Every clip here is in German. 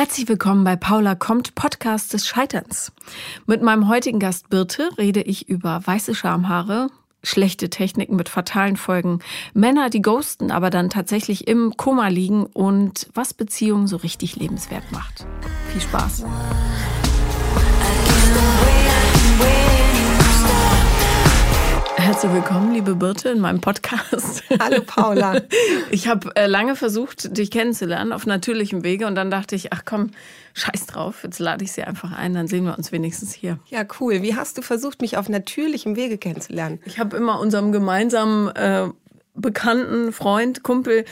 Herzlich willkommen bei Paula kommt, Podcast des Scheiterns. Mit meinem heutigen Gast Birte rede ich über weiße Schamhaare, schlechte Techniken mit fatalen Folgen, Männer, die ghosten, aber dann tatsächlich im Koma liegen und was Beziehungen so richtig lebenswert macht. Viel Spaß. Herzlich willkommen, liebe Birte, in meinem Podcast. Hallo Paula. Ich habe äh, lange versucht, dich kennenzulernen auf natürlichem Wege und dann dachte ich, ach komm, scheiß drauf, jetzt lade ich sie einfach ein, dann sehen wir uns wenigstens hier. Ja, cool. Wie hast du versucht, mich auf natürlichem Wege kennenzulernen? Ich habe immer unserem gemeinsamen äh, bekannten Freund, Kumpel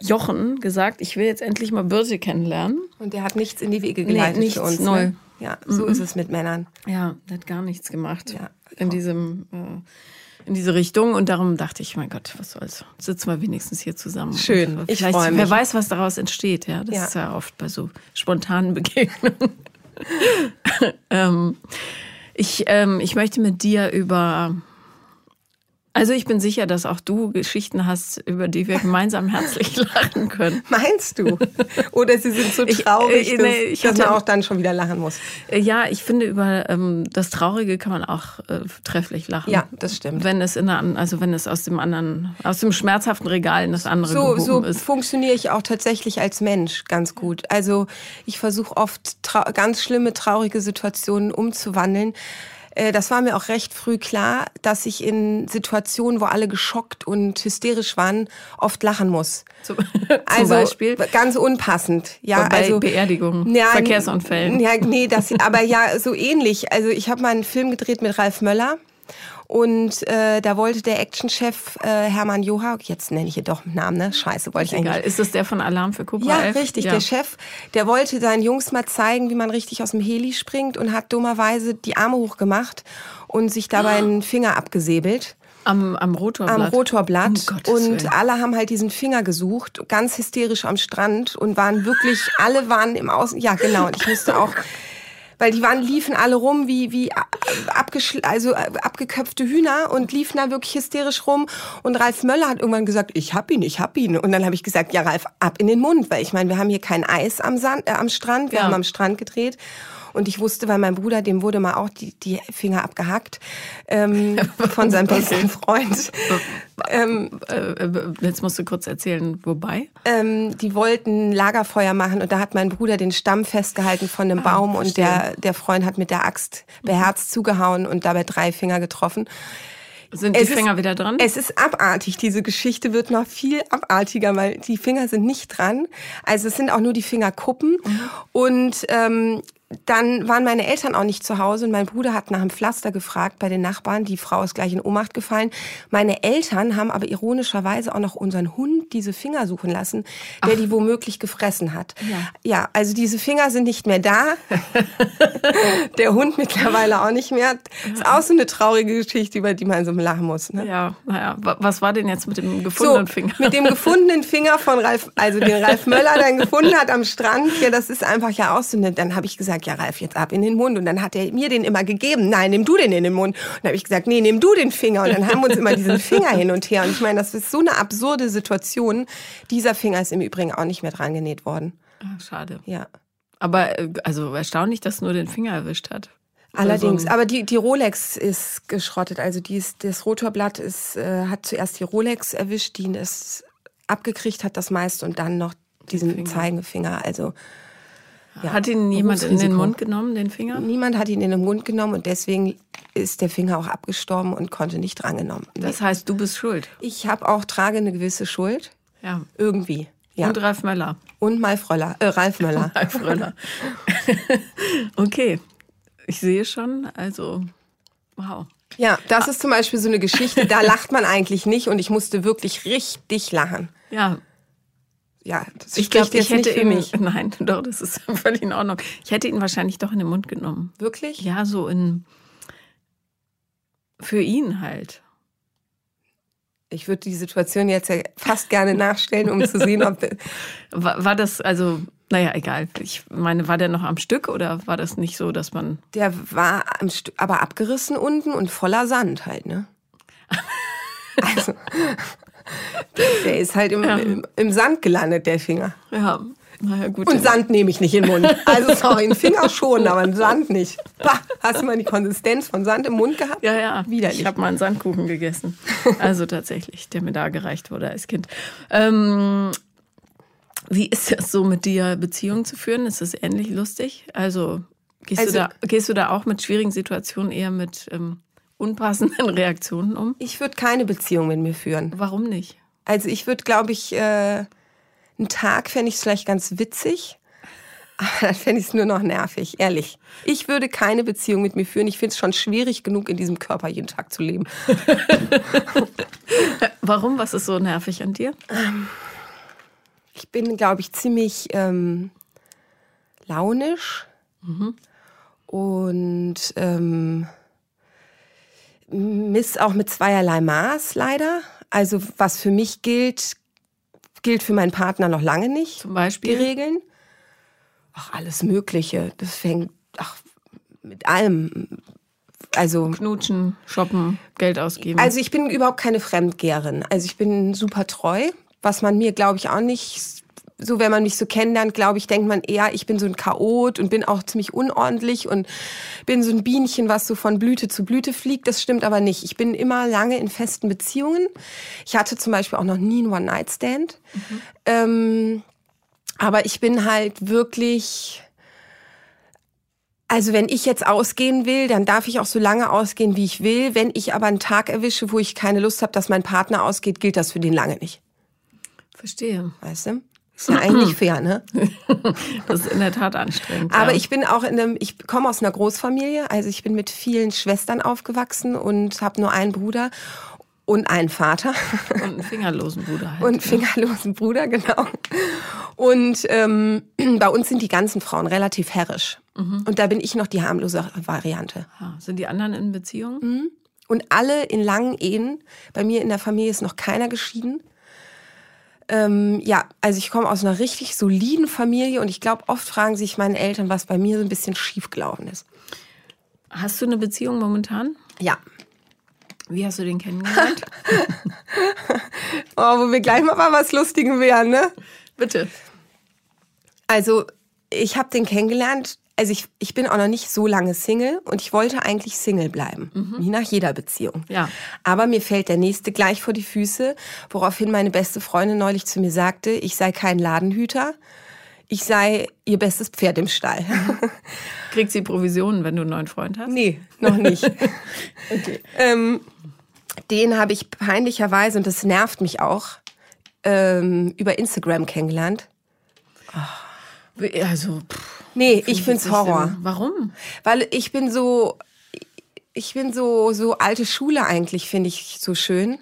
Jochen gesagt, ich will jetzt endlich mal Birte kennenlernen. Und der hat nichts in die Wege geleitet nee, nichts für uns. Neu. Ne? Ja, so mhm. ist es mit Männern. Ja, der hat gar nichts gemacht ja. in diesem äh, in diese Richtung und darum dachte ich, mein Gott, was soll's. Sitzen wir wenigstens hier zusammen. Schön. ich freue mich. Wer weiß, was daraus entsteht. Ja, das ja. ist ja oft bei so spontanen Begegnungen. ähm, ich, ähm, ich möchte mit dir über also ich bin sicher, dass auch du Geschichten hast, über die wir gemeinsam herzlich lachen können. Meinst du? Oder sie sind so traurig, ich, äh, nee, ich dass hatte, man auch dann schon wieder lachen muss? Äh, ja, ich finde, über ähm, das Traurige kann man auch äh, trefflich lachen. Ja, das stimmt. Wenn es in einer, also wenn es aus dem anderen, aus dem schmerzhaften Regal in das andere so, so ist. So funktioniere ich auch tatsächlich als Mensch ganz gut. Also ich versuche oft ganz schlimme, traurige Situationen umzuwandeln das war mir auch recht früh klar, dass ich in Situationen, wo alle geschockt und hysterisch waren, oft lachen muss. Zum, also, Beispiel? Ganz unpassend. Ja, bei also Beerdigungen, ja, Verkehrsunfällen. Ja, nee, das, aber ja, so ähnlich. Also ich habe mal einen Film gedreht mit Ralf Möller. Und äh, da wollte der Actionchef äh, Hermann Joha, jetzt nenne ich ihn doch mit Namen, ne? Scheiße, wollte ich egal. eigentlich. Ist das der von Alarm für Cobra Ja, 11? richtig. Ja. Der Chef, der wollte seinen Jungs mal zeigen, wie man richtig aus dem Heli springt und hat dummerweise die Arme hochgemacht und sich dabei einen Finger abgesäbelt. Am, am Rotorblatt. Am Rotorblatt. Um und alle haben halt diesen Finger gesucht, ganz hysterisch am Strand und waren wirklich, alle waren im Außen. Ja, genau. Und ich musste auch weil die waren liefen alle rum wie wie abgeschl also abgeköpfte Hühner und liefen da wirklich hysterisch rum. Und Ralf Möller hat irgendwann gesagt, ich hab ihn, ich hab ihn. Und dann habe ich gesagt, ja Ralf, ab in den Mund, weil ich meine, wir haben hier kein Eis am Sand äh, am Strand, wir ja. haben am Strand gedreht und ich wusste, weil mein Bruder, dem wurde mal auch die, die Finger abgehackt ähm, von seinem besten Freund. ähm, äh, Jetzt musst du kurz erzählen, wobei? Ähm, die wollten Lagerfeuer machen und da hat mein Bruder den Stamm festgehalten von einem ah, Baum verstehe. und der, der Freund hat mit der Axt beherzt zugehauen und dabei drei Finger getroffen. Sind die es Finger ist, wieder dran? Es ist abartig. Diese Geschichte wird noch viel abartiger, weil die Finger sind nicht dran. Also es sind auch nur die Fingerkuppen. Mhm. Und ähm, dann waren meine Eltern auch nicht zu Hause und mein Bruder hat nach einem Pflaster gefragt bei den Nachbarn. Die Frau ist gleich in Ohnmacht gefallen. Meine Eltern haben aber ironischerweise auch noch unseren Hund diese Finger suchen lassen, der Ach. die womöglich gefressen hat. Ja. ja, also diese Finger sind nicht mehr da. der Hund mittlerweile auch nicht mehr. Ist auch so eine traurige Geschichte, über die man so lachen muss. Ne? Ja, naja. Was war denn jetzt mit dem gefundenen so, Finger? Mit dem gefundenen Finger von Ralf, also den Ralf Möller dann gefunden hat am Strand. Ja, das ist einfach ja auch so eine, dann habe ich gesagt, gesagt, ja, Ralf, jetzt ab in den Mund. Und dann hat er mir den immer gegeben. Nein, nimm du den in den Mund. Und dann habe ich gesagt, nee, nimm du den Finger. Und dann haben wir uns immer diesen Finger hin und her. Und ich meine, das ist so eine absurde Situation. Dieser Finger ist im Übrigen auch nicht mehr dran genäht worden. Ach, schade. Ja. Aber äh, also erstaunlich, dass nur den Finger erwischt hat. Allerdings, aber die, die Rolex ist geschrottet. Also die ist, das Rotorblatt ist, äh, hat zuerst die Rolex erwischt, die es abgekriegt hat, das meiste, und dann noch diesen Finger. Zeigefinger. Also ja, hat ihn jemand in den Mund genommen, den Finger? Niemand hat ihn in den Mund genommen und deswegen ist der Finger auch abgestorben und konnte nicht drangenommen. Das heißt, du bist schuld. Ich habe auch trage eine gewisse Schuld. Ja. Irgendwie. Ja. Und Ralf Möller. Und Malf Röller, äh, Ralf Möller. Ralf Röller. okay. Ich sehe schon, also wow. Ja, das ist zum Beispiel so eine Geschichte, da lacht man eigentlich nicht und ich musste wirklich richtig lachen. Ja, ja, das ich glaube, ich hätte ihn, mich. Nein, doch, das ist völlig in Ordnung. Ich hätte ihn wahrscheinlich doch in den Mund genommen. Wirklich? Ja, so in für ihn halt. Ich würde die Situation jetzt ja fast gerne nachstellen, um zu sehen, ob war, war das also naja, egal. Ich meine, war der noch am Stück oder war das nicht so, dass man. Der war am Stück, aber abgerissen unten und voller Sand halt, ne? also, der ist halt im, ja. im, im, Sand gelandet, der Finger. Ja. Naja, gut, und Sand nehme ich nicht in den Mund. Also sorry, einen Finger schon, aber einen Sand nicht. Bah, hast du mal die Konsistenz von Sand im Mund gehabt? Ja, ja. Widerlich. Ich habe mal einen Sandkuchen gegessen. Also tatsächlich, der mir da gereicht wurde als Kind. Ähm, wie ist es so, mit dir Beziehungen zu führen? Ist das ähnlich lustig? Also gehst, also, du, da, gehst du da auch mit schwierigen Situationen eher mit ähm, unpassenden Reaktionen um? Ich würde keine Beziehung mit mir führen. Warum nicht? Also ich würde, glaube ich, äh, einen Tag fände ich es vielleicht ganz witzig. Aber dann fände ich es nur noch nervig, ehrlich. Ich würde keine Beziehung mit mir führen. Ich finde es schon schwierig genug, in diesem Körper jeden Tag zu leben. Warum? Was ist so nervig an dir? Ähm, ich bin, glaube ich, ziemlich ähm, launisch mhm. und ähm, miss auch mit zweierlei Maß leider. Also was für mich gilt, gilt für meinen Partner noch lange nicht. Zum Beispiel? Die Regeln. Ach, alles Mögliche. Das fängt ach, mit allem. Also Knutschen, shoppen, Geld ausgeben. Also ich bin überhaupt keine Fremdgeherin. Also ich bin super treu was man mir, glaube ich, auch nicht so, wenn man mich so kennenlernt, glaube ich, denkt man eher, ich bin so ein Chaot und bin auch ziemlich unordentlich und bin so ein Bienchen, was so von Blüte zu Blüte fliegt. Das stimmt aber nicht. Ich bin immer lange in festen Beziehungen. Ich hatte zum Beispiel auch noch nie einen One-Night-Stand. Mhm. Ähm, aber ich bin halt wirklich, also wenn ich jetzt ausgehen will, dann darf ich auch so lange ausgehen, wie ich will. Wenn ich aber einen Tag erwische, wo ich keine Lust habe, dass mein Partner ausgeht, gilt das für den lange nicht. Verstehe. Weißt du? Ist ja eigentlich fair, ne? das ist in der Tat anstrengend. Aber ja. ich bin auch in einem, ich komme aus einer Großfamilie, also ich bin mit vielen Schwestern aufgewachsen und habe nur einen Bruder und einen Vater. Und einen fingerlosen Bruder halt. Und einen fingerlosen Bruder, genau. Und ähm, bei uns sind die ganzen Frauen relativ herrisch. Mhm. Und da bin ich noch die harmlose Variante. Ja, sind die anderen in Beziehung? Mhm. Und alle in langen Ehen. Bei mir in der Familie ist noch keiner geschieden. Ähm, ja, also ich komme aus einer richtig soliden Familie und ich glaube, oft fragen sich meine Eltern, was bei mir so ein bisschen schief gelaufen ist. Hast du eine Beziehung momentan? Ja. Wie hast du den kennengelernt? oh, wo wir gleich mal was Lustigem wären, ne? Bitte. Also, ich habe den kennengelernt also ich, ich bin auch noch nicht so lange Single und ich wollte eigentlich Single bleiben, mhm. wie nach jeder Beziehung. Ja. Aber mir fällt der nächste gleich vor die Füße, woraufhin meine beste Freundin neulich zu mir sagte, ich sei kein Ladenhüter, ich sei ihr bestes Pferd im Stall. Kriegt sie Provisionen, wenn du einen neuen Freund hast? Nee, noch nicht. okay. ähm, den habe ich peinlicherweise, und das nervt mich auch, ähm, über Instagram kennengelernt. Oh. Also, pff. Nee, ich find's Horror. Denn? Warum? Weil ich bin so, ich bin so, so alte Schule eigentlich, finde ich so schön.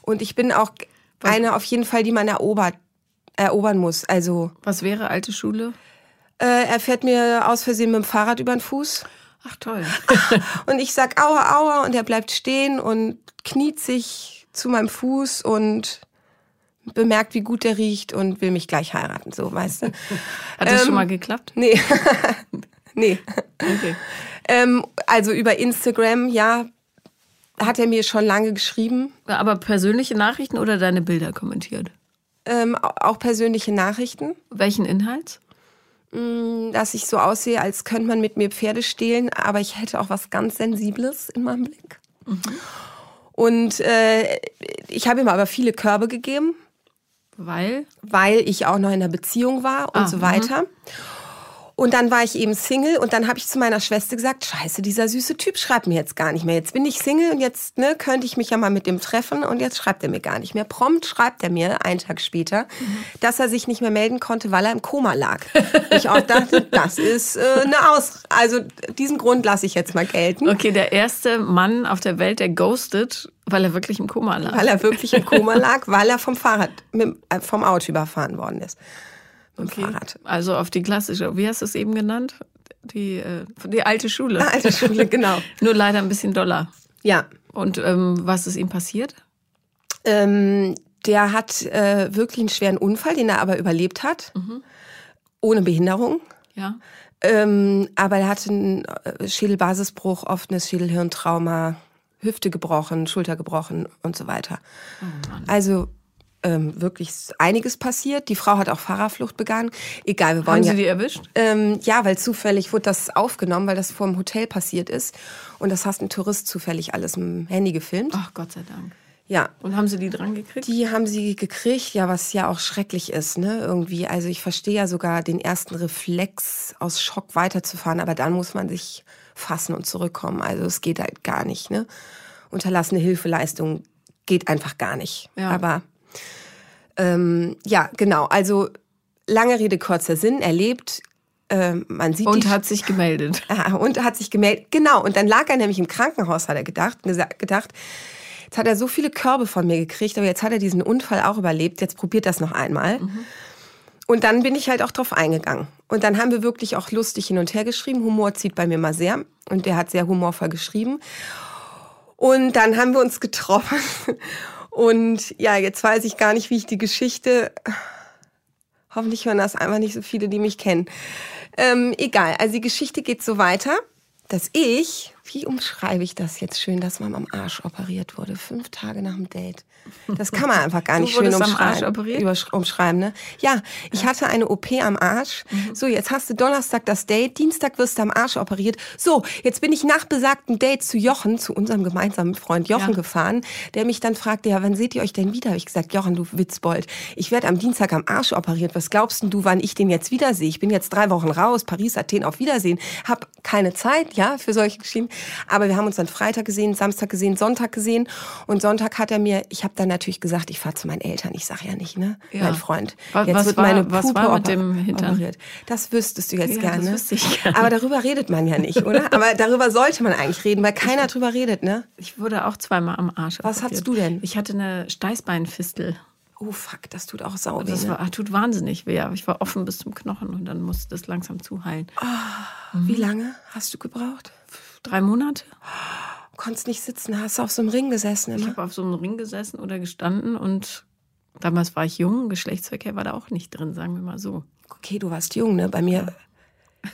Und ich bin auch Was? eine auf jeden Fall, die man erobert, erobern muss. Also. Was wäre alte Schule? Äh, er fährt mir aus Versehen mit dem Fahrrad über den Fuß. Ach toll. und ich sag aua, aua und er bleibt stehen und kniet sich zu meinem Fuß und bemerkt, wie gut der riecht und will mich gleich heiraten, so, weißt du. Hat das ähm, schon mal geklappt? Nee. nee. Okay. Ähm, also über Instagram, ja, hat er mir schon lange geschrieben. Aber persönliche Nachrichten oder deine Bilder kommentiert? Ähm, auch persönliche Nachrichten. Welchen Inhalt? Mm, dass ich so aussehe, als könnte man mit mir Pferde stehlen, aber ich hätte auch was ganz Sensibles in meinem Blick. Mhm. Und äh, ich habe ihm aber viele Körbe gegeben. Weil? Weil ich auch noch in einer Beziehung war und ah, so weiter. Mh. Und dann war ich eben Single und dann habe ich zu meiner Schwester gesagt, scheiße, dieser süße Typ schreibt mir jetzt gar nicht mehr. Jetzt bin ich Single und jetzt ne, könnte ich mich ja mal mit dem treffen und jetzt schreibt er mir gar nicht mehr. Prompt schreibt er mir einen Tag später, mhm. dass er sich nicht mehr melden konnte, weil er im Koma lag. ich auch dachte, das ist äh, eine Aus... Also diesen Grund lasse ich jetzt mal gelten. Okay, der erste Mann auf der Welt, der ghostet, weil er wirklich im Koma lag. Weil er wirklich im Koma lag, weil er vom Fahrrad, mit, äh, vom Auto überfahren worden ist mit okay. Fahrrad. Also auf die klassische, wie hast du es eben genannt? Die, äh, die alte Schule. Alte Schule, genau. Nur leider ein bisschen doller. Ja. Und ähm, was ist ihm passiert? Ähm, der hat äh, wirklich einen schweren Unfall, den er aber überlebt hat. Mhm. Ohne Behinderung. Ja. Ähm, aber er hatte einen äh, Schädelbasisbruch, offenes Schädelhirntrauma, Hüfte gebrochen, Schulter gebrochen und so weiter. Oh also ähm, wirklich einiges passiert. Die Frau hat auch Fahrerflucht begangen. Egal, wir wollen Haben Sie ja, die erwischt? Ähm, ja, weil zufällig wurde das aufgenommen, weil das vor dem Hotel passiert ist. Und das hast ein Tourist zufällig alles im Handy gefilmt. Ach, Gott sei Dank. Ja. Und haben Sie die dran gekriegt? Die haben sie gekriegt, ja, was ja auch schrecklich ist, ne? Irgendwie. Also ich verstehe ja sogar den ersten Reflex, aus Schock weiterzufahren, aber dann muss man sich fassen und zurückkommen. Also es geht halt gar nicht, ne? Unterlassene Hilfeleistung geht einfach gar nicht. Ja. Aber ähm, ja, genau. Also lange Rede, kurzer Sinn, erlebt. Ähm, man sieht Und hat sich gemeldet. Ah, und hat sich gemeldet. Genau. Und dann lag er nämlich im Krankenhaus, hat er gedacht, gedacht. Jetzt hat er so viele Körbe von mir gekriegt, aber jetzt hat er diesen Unfall auch überlebt. Jetzt probiert das noch einmal. Und dann bin ich halt auch drauf eingegangen. Und dann haben wir wirklich auch lustig hin und her geschrieben. Humor zieht bei mir mal sehr. Und der hat sehr humorvoll geschrieben. Und dann haben wir uns getroffen. Und ja, jetzt weiß ich gar nicht, wie ich die Geschichte. Hoffentlich hören das einfach nicht so viele, die mich kennen. Ähm, egal, also die Geschichte geht so weiter, dass ich, wie umschreibe ich das jetzt schön, dass man am Arsch operiert wurde, fünf Tage nach dem Date. Das kann man einfach gar Du nicht schön wurdest am umschreiben. Umschreiben, ne? Ja, ich hatte eine OP am Arsch. Mhm. So, jetzt hast du Donnerstag das Date, Dienstag wirst du am Arsch operiert. So, jetzt bin ich nach besagtem Date zu Jochen, zu unserem gemeinsamen Freund Jochen Ja. gefahren, der mich dann fragte, ja, wann seht ihr euch denn wieder? Habe ich gesagt, Jochen, du Witzbold, ich werde am Dienstag am Arsch operiert. Was glaubst denn du, wann ich den jetzt wiedersehe? Ich bin jetzt drei Wochen raus, Paris, Athen, auf Wiedersehen. Hab keine Zeit, ja, für solche Geschichten. Aber wir haben uns dann Freitag gesehen, Samstag gesehen, Sonntag gesehen. Und Sonntag hat er mir, ich habe dann natürlich gesagt, ich fahre zu meinen Eltern. Ich sag ja nicht, ne, Ja. mein Freund. Jetzt was wird war- meine was war mit dem Hintern? operiert. Das wüsstest du jetzt Ja, gerne. das wüsste ich gerne. Aber darüber redet man ja nicht, oder? Aber darüber sollte man eigentlich reden, weil keiner drüber redet, ne? Ich wurde auch zweimal am Arsch Was operiert. hattest du denn? Ich hatte eine Steißbeinfistel. Oh fuck, das tut auch sau weh. Das Ne? war, ah, tut wahnsinnig weh. aber Ich war offen bis zum Knochen und dann musste das langsam zuheilen. Wie lange hast du gebraucht? Drei Monate. Konntest nicht sitzen, hast du auf so einem Ring gesessen Ich immer? habe auf so einem Ring gesessen oder gestanden und damals war ich jung. Geschlechtsverkehr war da auch nicht drin, sagen wir mal so. Okay, du warst jung, ne? Bei mir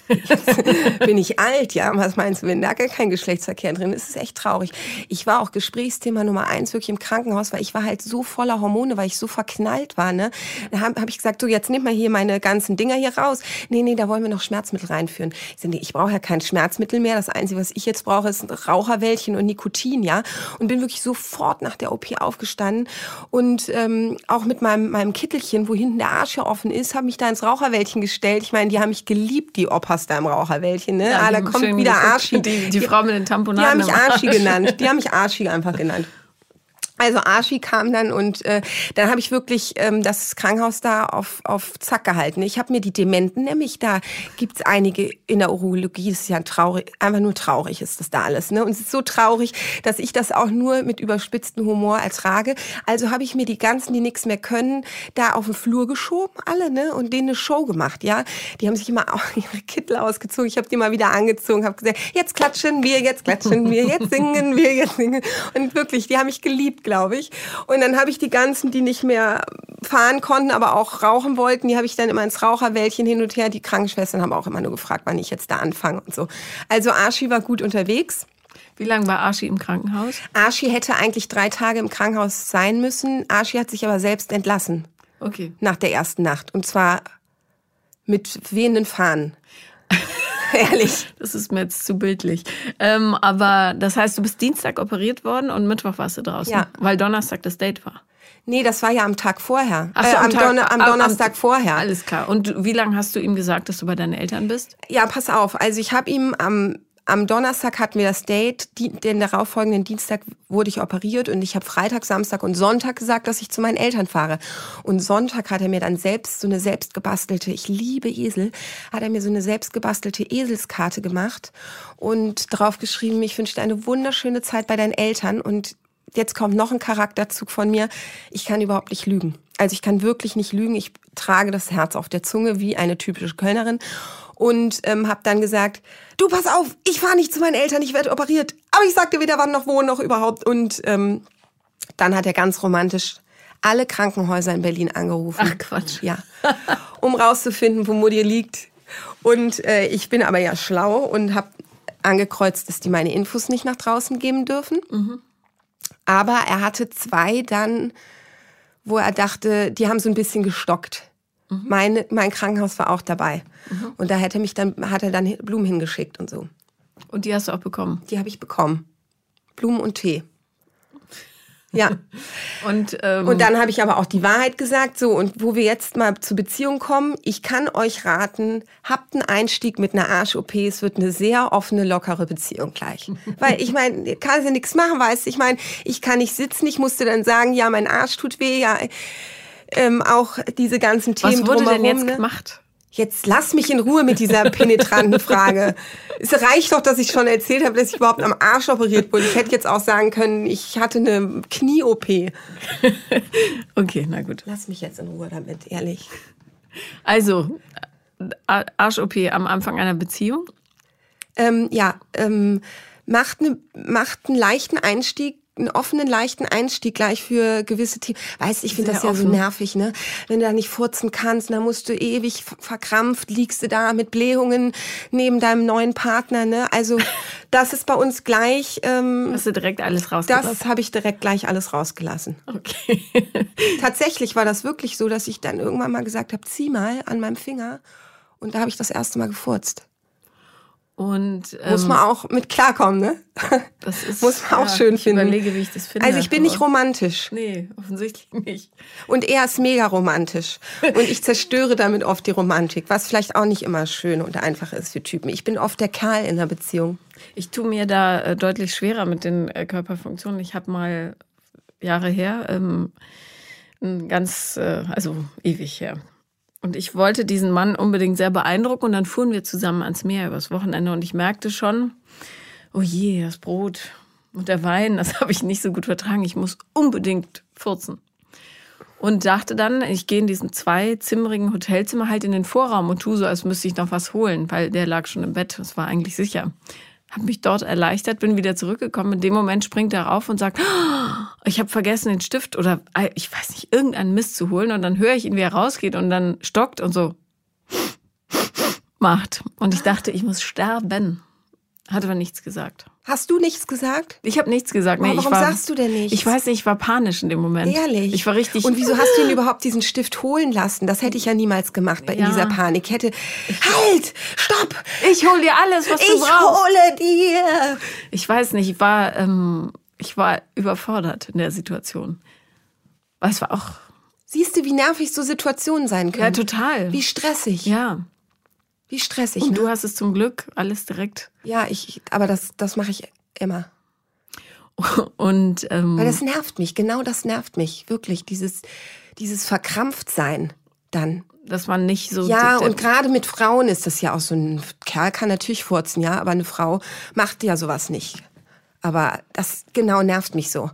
bin ich alt, ja. Was meinst du, wenn da gar kein Geschlechtsverkehr drin ist, ist echt traurig. Ich war auch Gesprächsthema Nummer eins wirklich im Krankenhaus, weil ich war halt so voller Hormone, weil ich so verknallt war, ne. Da habe hab ich gesagt, so jetzt nimm mal hier meine ganzen Dinger hier raus. Nee, nee, da wollen wir noch Schmerzmittel reinführen. Ich sag, nee, ich brauche ja kein Schmerzmittel mehr. Das Einzige, was ich jetzt brauche, ist ein Raucherwäldchen und Nikotin, ja. Und bin wirklich sofort nach der OP aufgestanden und ähm, auch mit meinem, meinem Kittelchen, wo hinten der Arsch ja offen ist, habe mich da ins Raucherwäldchen gestellt. Ich meine, die haben mich geliebt, die Opas da im Raucherwäldchen, ne? ah, da die kommt wieder. Arschi. Die, die Frau mit den Die Tamponaden. haben mich. Arschi genannt. Die haben mich Arschi einfach genannt. Also Arschi kam dann und äh, dann habe ich wirklich ähm, das Krankenhaus da auf, auf Zack gehalten. Ich habe mir die Dementen, nämlich da gibt's einige in der Urologie, das ist ja traurig, einfach nur traurig ist das da alles. Ne? Und es ist so traurig, dass ich das auch nur mit überspitztem Humor ertrage. Also habe ich mir die ganzen, die nichts mehr können, da auf den Flur geschoben, alle, ne? Und denen eine Show gemacht, ja. Die haben sich immer auch ihre Kittel ausgezogen. Ich habe die mal wieder angezogen, habe gesagt, jetzt klatschen wir, jetzt klatschen wir, jetzt singen wir, jetzt singen. Und wirklich, die haben mich geliebt, glaube ich. Und dann habe ich die ganzen, die nicht mehr fahren konnten, aber auch rauchen wollten, die habe ich dann immer ins Raucherwäldchen hin und her. Die Krankenschwestern haben auch immer nur gefragt, wann ich jetzt da anfange und so. Also Arschi war gut unterwegs. Wie lange war Arschi im Krankenhaus? Arschi hätte eigentlich drei Tage im Krankenhaus sein müssen. Arschi hat sich aber selbst entlassen Okay. nach der ersten Nacht. Und zwar mit wehenden Fahnen. Ehrlich. Das ist mir jetzt zu bildlich. Ähm, aber das heißt, du bist Dienstag operiert worden und Mittwoch warst du draußen, Ja. weil Donnerstag das Date war. Nee, das war ja am Tag vorher. Ach so, äh, am, Tag- Donner am Donnerstag am- vorher. Alles klar. Und wie lange hast du ihm gesagt, dass du bei deinen Eltern bist? Ja, pass auf. Also ich habe ihm am, am Donnerstag hatten wir das Date, den darauffolgenden Dienstag wurde ich operiert und ich habe Freitag, Samstag und Sonntag gesagt, dass ich zu meinen Eltern fahre. Und Sonntag hat er mir dann selbst so eine selbstgebastelte, ich liebe Esel, hat er mir so eine selbstgebastelte Eselskarte gemacht und drauf geschrieben, ich wünsche dir eine wunderschöne Zeit bei deinen Eltern und jetzt kommt noch ein Charakterzug von mir. Ich kann überhaupt nicht lügen. Also ich kann wirklich nicht lügen. Ich trage das Herz auf der Zunge wie eine typische Kölnerin und ähm, habe dann gesagt, du pass auf, ich fahre nicht zu meinen Eltern, ich werde operiert. Aber ich sagte weder wann noch wo noch überhaupt. Und ähm, dann hat er ganz romantisch alle Krankenhäuser in Berlin angerufen. Ach, Quatsch. Ja, um rauszufinden, wo Mutti liegt. Und äh, ich bin aber ja schlau und habe angekreuzt, dass die meine Infos nicht nach draußen geben dürfen. Aber er hatte zwei dann wo er dachte, die haben so ein bisschen gestockt. Mhm. Meine, mein Krankenhaus war auch dabei. Mhm. Und da hätte mich dann, hat er dann Blumen hingeschickt und so. Und die hast du auch bekommen? Die habe ich bekommen. Blumen und Tee. Ja. und, ähm, und dann habe ich aber auch die Wahrheit gesagt. So, und wo wir jetzt mal zur Beziehung kommen, ich kann euch raten, habt einen Einstieg mit einer Arsch-OP. Es wird eine sehr offene, lockere Beziehung gleich. Weil ich meine, kann ja nichts machen, weißt Ich meine, ich kann nicht sitzen. Ich musste dann sagen, ja, mein Arsch tut weh, ja. Ähm, auch diese ganzen Themen Was wurde denn jetzt ne? gemacht? Jetzt lass mich in Ruhe mit dieser penetranten Frage. es reicht doch, dass ich schon erzählt habe, dass ich überhaupt am Arsch operiert wurde. Ich hätte jetzt auch sagen können, ich hatte eine Knie-OP. okay, na gut. Lass mich jetzt in Ruhe damit, ehrlich. Also, Arsch-OP am Anfang einer Beziehung? Ähm, ja, ähm, macht, ne, macht einen leichten Einstieg einen offenen, leichten Einstieg gleich für gewisse Themen. Weißt, ich finde das ja offen. so nervig, ne? Wenn du da nicht furzen kannst, dann musst du ewig verkrampft, liegst du da mit Blähungen neben deinem neuen Partner, ne? Also das ist bei uns gleich. Ähm, Hast du direkt alles rausgelassen? Das habe ich direkt gleich alles rausgelassen. Okay. Tatsächlich war das wirklich so, dass ich dann irgendwann mal gesagt habe, zieh mal an meinem Finger. Und da habe ich das erste Mal gefurzt. Und, ähm, Muss man auch mit klarkommen, ne? Das ist, Muss man auch ja, schön finden. Ich überlege, wie ich das finde. Also ich bin nicht romantisch. Nee, offensichtlich nicht. Und er ist mega romantisch. Und ich zerstöre damit oft die Romantik, was vielleicht auch nicht immer schön und einfach ist für Typen. Ich bin oft der Kerl in der Beziehung. Ich tue mir da äh, deutlich schwerer mit den äh, Körperfunktionen. Ich habe mal Jahre her, ähm, ganz, äh, also ewig her, und ich wollte diesen Mann unbedingt sehr beeindrucken und dann fuhren wir zusammen ans Meer übers Wochenende und ich merkte schon, oh je, das Brot und der Wein, das habe ich nicht so gut vertragen. Ich muss unbedingt furzen. Und dachte dann, ich gehe in diesen zwei zimmerigen Hotelzimmer halt in den Vorraum und tue so, als müsste ich noch was holen, weil der lag schon im Bett. Das war eigentlich sicher habe mich dort erleichtert, bin wieder zurückgekommen. In dem Moment springt er rauf und sagt, oh, ich habe vergessen, den Stift oder äh, ich weiß nicht, irgendeinen Mist zu holen. Und dann höre ich ihn, wie er rausgeht und dann stockt und so macht. Und ich dachte, ich muss sterben. Hat aber nichts gesagt. Hast du nichts gesagt? Ich habe nichts gesagt. Nee, warum war, sagst du denn nichts? Ich weiß nicht, ich war panisch in dem Moment. Ehrlich? Ich war richtig. Und wieso hast du ihn überhaupt diesen Stift holen lassen? Das hätte ich ja niemals gemacht bei ja. in dieser Panik. Ich hätte halt, stopp! Ich hole dir alles, was ich du brauchst. Ich hole dir. Ich weiß nicht, ich war, ähm, ich war überfordert in der Situation. Es war auch. Siehst du, wie nervig so Situationen sein können? Ja, total. Wie stressig. Ja. Wie stressig. Und ne? du hast es zum Glück alles direkt. Ja, ich, aber das, das mache ich immer. Und ähm, weil das nervt mich. Genau das nervt mich wirklich. Dieses, dieses Verkrampftsein dann. Dass man nicht so. Ja, und gerade mit Frauen ist das ja auch so ein Kerl kann natürlich furzen, ja, aber eine Frau macht ja sowas nicht. Aber das genau nervt mich so.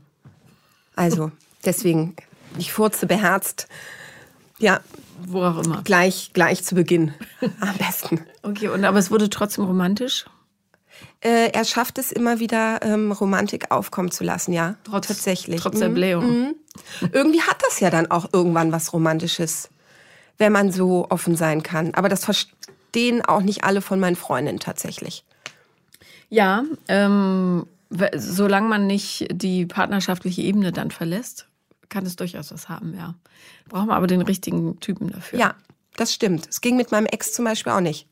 Also deswegen, ich furze beherzt. Ja, wo auch immer. Gleich, gleich zu Beginn. Am besten. Okay, und aber es wurde trotzdem romantisch? Äh, er schafft es immer wieder, ähm, Romantik aufkommen zu lasten, ja. Trotz, Tatsächlich. Trotz der mhm. Blähung. Mhm. Irgendwie hat das ja dann auch irgendwann was Romantisches, wenn man so offen sein kann. Aber das verstehen auch nicht alle von meinen Freundinnen tatsächlich. Ja, ähm, solange man nicht die partnerschaftliche Ebene dann verlässt, kann es durchaus was haben, ja. Braucht man aber den richtigen Typen dafür. Ja, das stimmt. Es ging mit meinem Ex zum Beispiel auch nicht.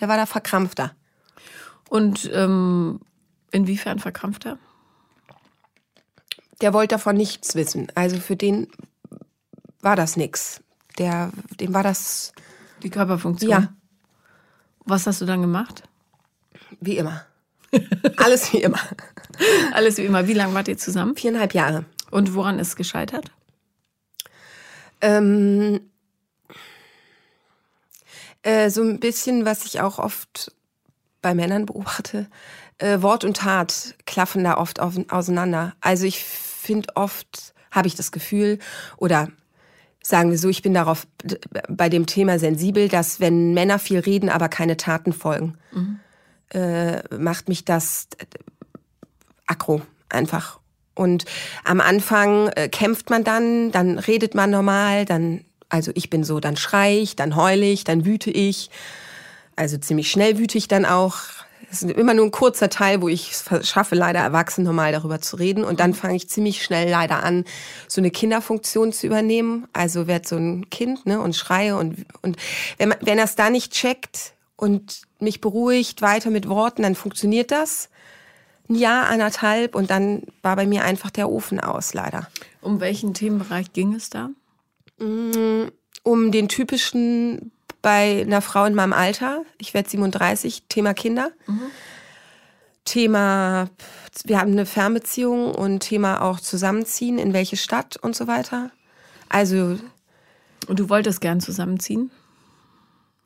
Der war da verkrampfter. Und ähm, inwiefern verkrampfter? Der wollte davon nichts wissen. Also für den war das nix. Der, dem war das. Die Körperfunktion? Ja. Was hast du dann gemacht? Wie immer. Alles wie immer. Alles wie immer. Wie lange wart ihr zusammen? Viereinhalb Jahre. Und woran ist es gescheitert? Ähm, äh, so ein bisschen, was ich auch oft bei Männern beobachte, äh, Wort und Tat klaffen da oft auf, auseinander. Also ich finde oft, habe ich das Gefühl, oder sagen wir so, ich bin darauf bei dem Thema sensibel, dass wenn Männer viel reden, aber keine Taten folgen, mhm. äh, macht mich das aggro einfach. Und am Anfang äh, kämpft man dann, dann redet man normal, dann, also ich bin so, dann schrei ich, dann heule ich, dann wüte ich. Also ziemlich schnell wüte ich dann auch. Das ist immer nur ein kurzer Teil, wo ich es schaffe, leider erwachsen normal darüber zu reden. Und dann mhm. fange ich ziemlich schnell leider an, so eine Kinderfunktion zu übernehmen. Also werde so ein Kind ne, und schreie. Und, und wenn, man, wenn er es da nicht checkt und mich beruhigt weiter mit Worten, dann funktioniert das. Ein Jahr, anderthalb und dann war bei mir einfach der Ofen aus, leider. Um welchen Themenbereich ging es da? Mm, um den typischen bei einer Frau in meinem Alter. Ich werde 37, Thema Kinder. Mhm. Thema, wir haben eine Fernbeziehung und Thema auch zusammenziehen, in welche Stadt und so weiter. Also. Und du wolltest gern zusammenziehen?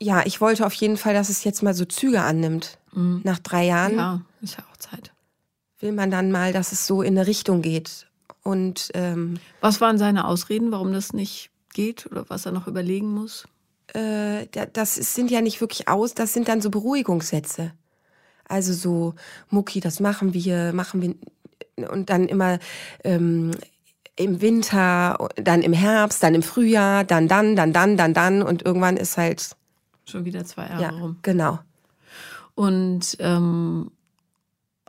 Ja, ich wollte auf jeden Fall, dass es jetzt mal so Züge annimmt. Mhm. Nach drei Jahren. Ja, ist ja auch Zeit. Will man dann mal, dass es so in eine Richtung geht. Und ähm, was waren seine Ausreden, warum das nicht geht oder was er noch überlegen muss? äh, das sind ja nicht wirklich aus, das sind dann so Beruhigungssätze. Also so, Mucki, das machen wir, machen wir und dann immer ähm, im Winter, dann im Herbst, dann im Frühjahr, dann dann, dann dann, dann dann und irgendwann ist halt schon wieder zwei Jahre ja, rum. Genau. Und ähm,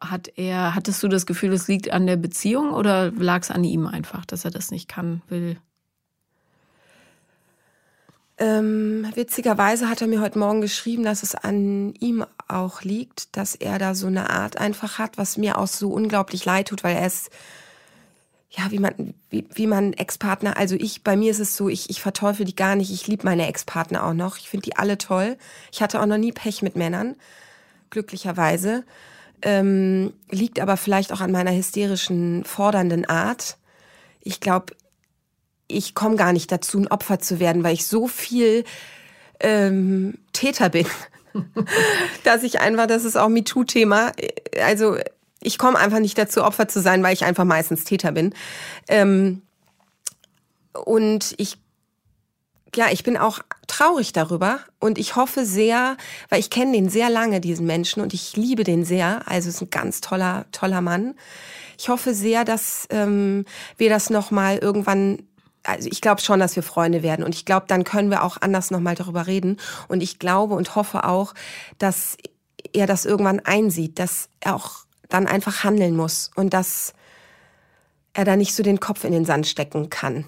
hat er, hattest du das Gefühl, es liegt an der Beziehung oder lag es an ihm einfach, dass er das nicht kann, will? Ähm, witzigerweise hat er mir heute Morgen geschrieben, dass es an ihm auch liegt, dass er da so eine Art einfach hat, was mir auch so unglaublich leid tut, weil er ist, ja, wie man, wie, wie man Ex-Partner, also ich, bei mir ist es so, ich, ich verteufel die gar nicht, ich liebe meine Ex-Partner auch noch, ich finde die alle toll. Ich hatte auch noch nie Pech mit Männern, glücklicherweise. Ähm, liegt aber vielleicht auch an meiner hysterischen, fordernden Art. Ich glaube, ich komme gar nicht dazu, ein Opfer zu werden, weil ich so viel ähm, Täter bin, dass ich einfach, das ist auch MeToo-Thema, also ich komme einfach nicht dazu, Opfer zu sein, weil ich einfach meistens Täter bin. Ähm, und ich ja, ich bin auch traurig darüber und ich hoffe sehr, weil ich kenne den sehr lange, diesen Menschen, und ich liebe den sehr. Also ist ein ganz toller, toller Mann. Ich hoffe sehr, dass ähm, wir das noch mal irgendwann also ich glaube schon, dass wir Freunde werden und ich glaube, dann können wir auch anders nochmal darüber reden und ich glaube und hoffe auch, dass er das irgendwann einsieht, dass er auch dann einfach handeln muss und dass er da nicht so den Kopf in den Sand stecken kann,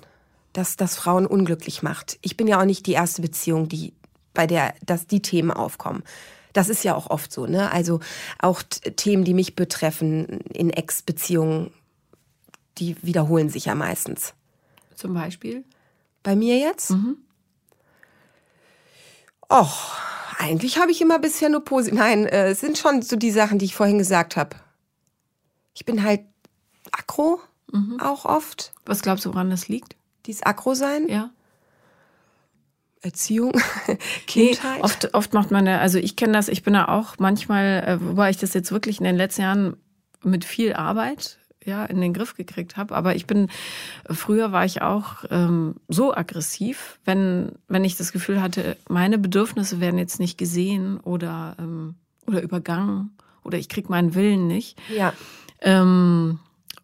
dass das Frauen unglücklich macht. Ich bin ja auch nicht die erste Beziehung, die bei der dass die Themen aufkommen. Das ist ja auch oft so, ne? Also auch Themen, die mich betreffen in Ex-Beziehungen, die wiederholen sich ja meistens. Zum Beispiel? Bei mir jetzt? Mhm. Och, eigentlich habe ich immer bisher nur positiv. Nein, äh, es sind schon so die Sachen, die ich vorhin gesagt habe. Ich bin halt aggro mhm. auch oft. Was glaubst du, woran das liegt? Dieses aggro sein? Ja. Erziehung, Kindheit. Nee, oft, oft macht man ja, also ich kenne das, ich bin da auch manchmal, äh, wobei ich das jetzt wirklich in den letzten Jahren mit viel Arbeit ja, in den Griff gekriegt habe. Aber ich bin, früher war ich auch ähm, so aggressiv, wenn, wenn ich das Gefühl hatte, meine Bedürfnisse werden jetzt nicht gesehen oder, ähm, oder übergangen oder ich krieg meinen Willen nicht. Ja. Ähm,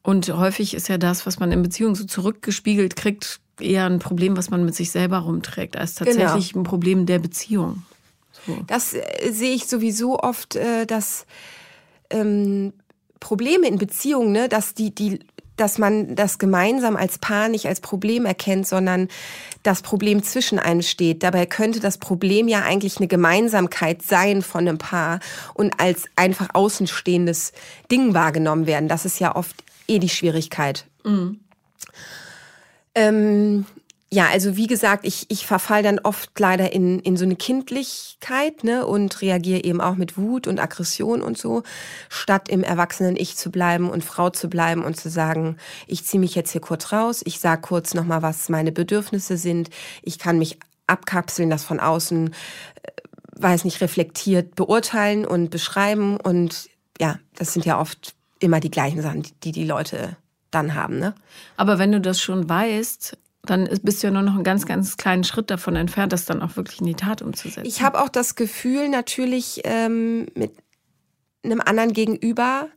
und häufig ist ja das, was man in Beziehungen so zurückgespiegelt kriegt, eher ein Problem, was man mit sich selber rumträgt, als genau. tatsächlich genau. ein Problem der Beziehung. So. Das äh, sehe ich sowieso oft, äh, dass ähm, Probleme in Beziehungen, ne, dass die, die, dass man das gemeinsam als Paar nicht als Problem erkennt, sondern das Problem zwischen einem steht. Dabei könnte das Problem ja eigentlich eine Gemeinsamkeit sein von einem Paar und als einfach außenstehendes Ding wahrgenommen werden. Das ist ja oft eh die Schwierigkeit. Mhm. Ähm, ja, also wie gesagt, ich, ich verfall dann oft leider in, in so eine Kindlichkeit ne, und reagiere eben auch mit Wut und Aggression und so, statt im erwachsenen Ich zu bleiben und Frau zu bleiben und zu sagen, ich ziehe mich jetzt hier kurz raus, ich sag kurz nochmal, was meine Bedürfnisse sind, ich kann mich abkapseln, das von außen, äh, weiß nicht, reflektiert beurteilen und beschreiben und ja, das sind ja oft immer die gleichen Sachen, die die Leute dann haben. Ne? Aber wenn du das schon weißt, dann bist du ja nur noch einen ganz, ganz kleinen Schritt davon entfernt, das dann auch wirklich in die Tat umzusetzen. Ich habe auch das Gefühl, natürlich ähm, mit einem anderen Gegenüber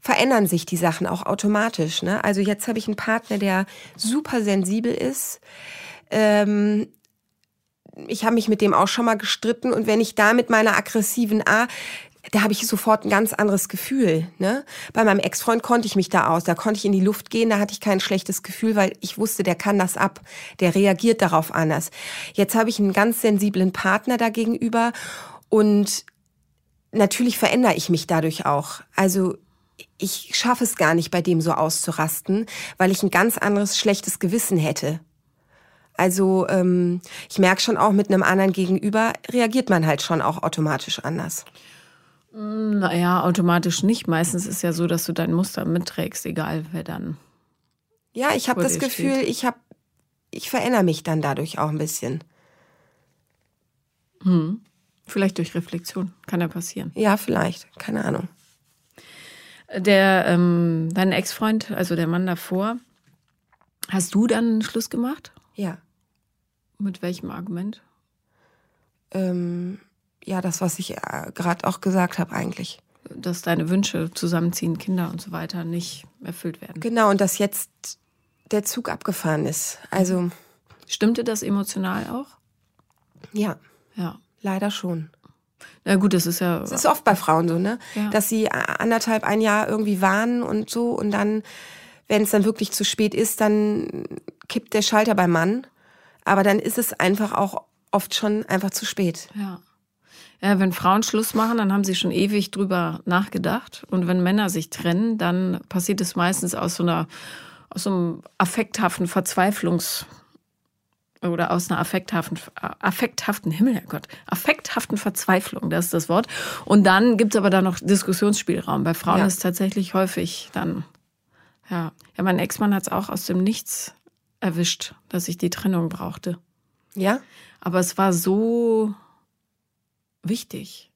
verändern sich die Sachen auch automatisch. Ne? Also jetzt habe ich einen Partner, der super sensibel ist. Ähm, ich habe mich mit dem auch schon mal gestritten und wenn ich da mit meiner aggressiven A da habe ich sofort ein ganz anderes Gefühl. Ne? Bei meinem Ex-Freund konnte ich mich da aus, da konnte ich in die Luft gehen, da hatte ich kein schlechtes Gefühl, weil ich wusste, der kann das ab, der reagiert darauf anders. Jetzt habe ich einen ganz sensiblen Partner dagegenüber und natürlich verändere ich mich dadurch auch. Also ich schaffe es gar nicht, bei dem so auszurasten, weil ich ein ganz anderes schlechtes Gewissen hätte. Also ähm, ich merke schon auch, mit einem anderen Gegenüber reagiert man halt schon auch automatisch anders. Naja, automatisch nicht. Meistens ist ja so, dass du dein Muster mitträgst, egal wer dann. Ja, ich habe das Gefühl, steht. ich habe, ich verändere mich dann dadurch auch ein bisschen. Hm. Vielleicht durch Reflexion. Kann ja passieren. Ja, vielleicht. Keine Ahnung. Der, ähm, dein Ex-Freund, also der Mann davor, hast du dann Schluss gemacht? Ja. Mit welchem Argument? Ähm, ja, das, was ich äh, gerade auch gesagt habe, eigentlich. Dass deine Wünsche, zusammenziehen, Kinder und so weiter, nicht erfüllt werden. Genau, und dass jetzt der Zug abgefahren ist. Also. Stimmte das emotional auch? Ja. Ja. Leider schon. Na gut, das ist ja. Das ist oft bei Frauen so, ne? Ja. Dass sie anderthalb, ein Jahr irgendwie warnen und so und dann, wenn es dann wirklich zu spät ist, dann kippt der Schalter beim Mann. Aber dann ist es einfach auch oft schon einfach zu spät. Ja. Ja, wenn Frauen Schluss machen, dann haben sie schon ewig drüber nachgedacht. Und wenn Männer sich trennen, dann passiert es meistens aus so einer, aus so einem affekthaften Verzweiflungs- oder aus einer affekthaften, affekthaften Himmel, Herrgott, affekthaften Verzweiflung, das ist das Wort. Und dann gibt es aber da noch Diskussionsspielraum. Bei Frauen ja. ist tatsächlich häufig dann, ja. Ja, mein Ex-Mann hat es auch aus dem Nichts erwischt, dass ich die Trennung brauchte. Ja? Aber es war so wichtig.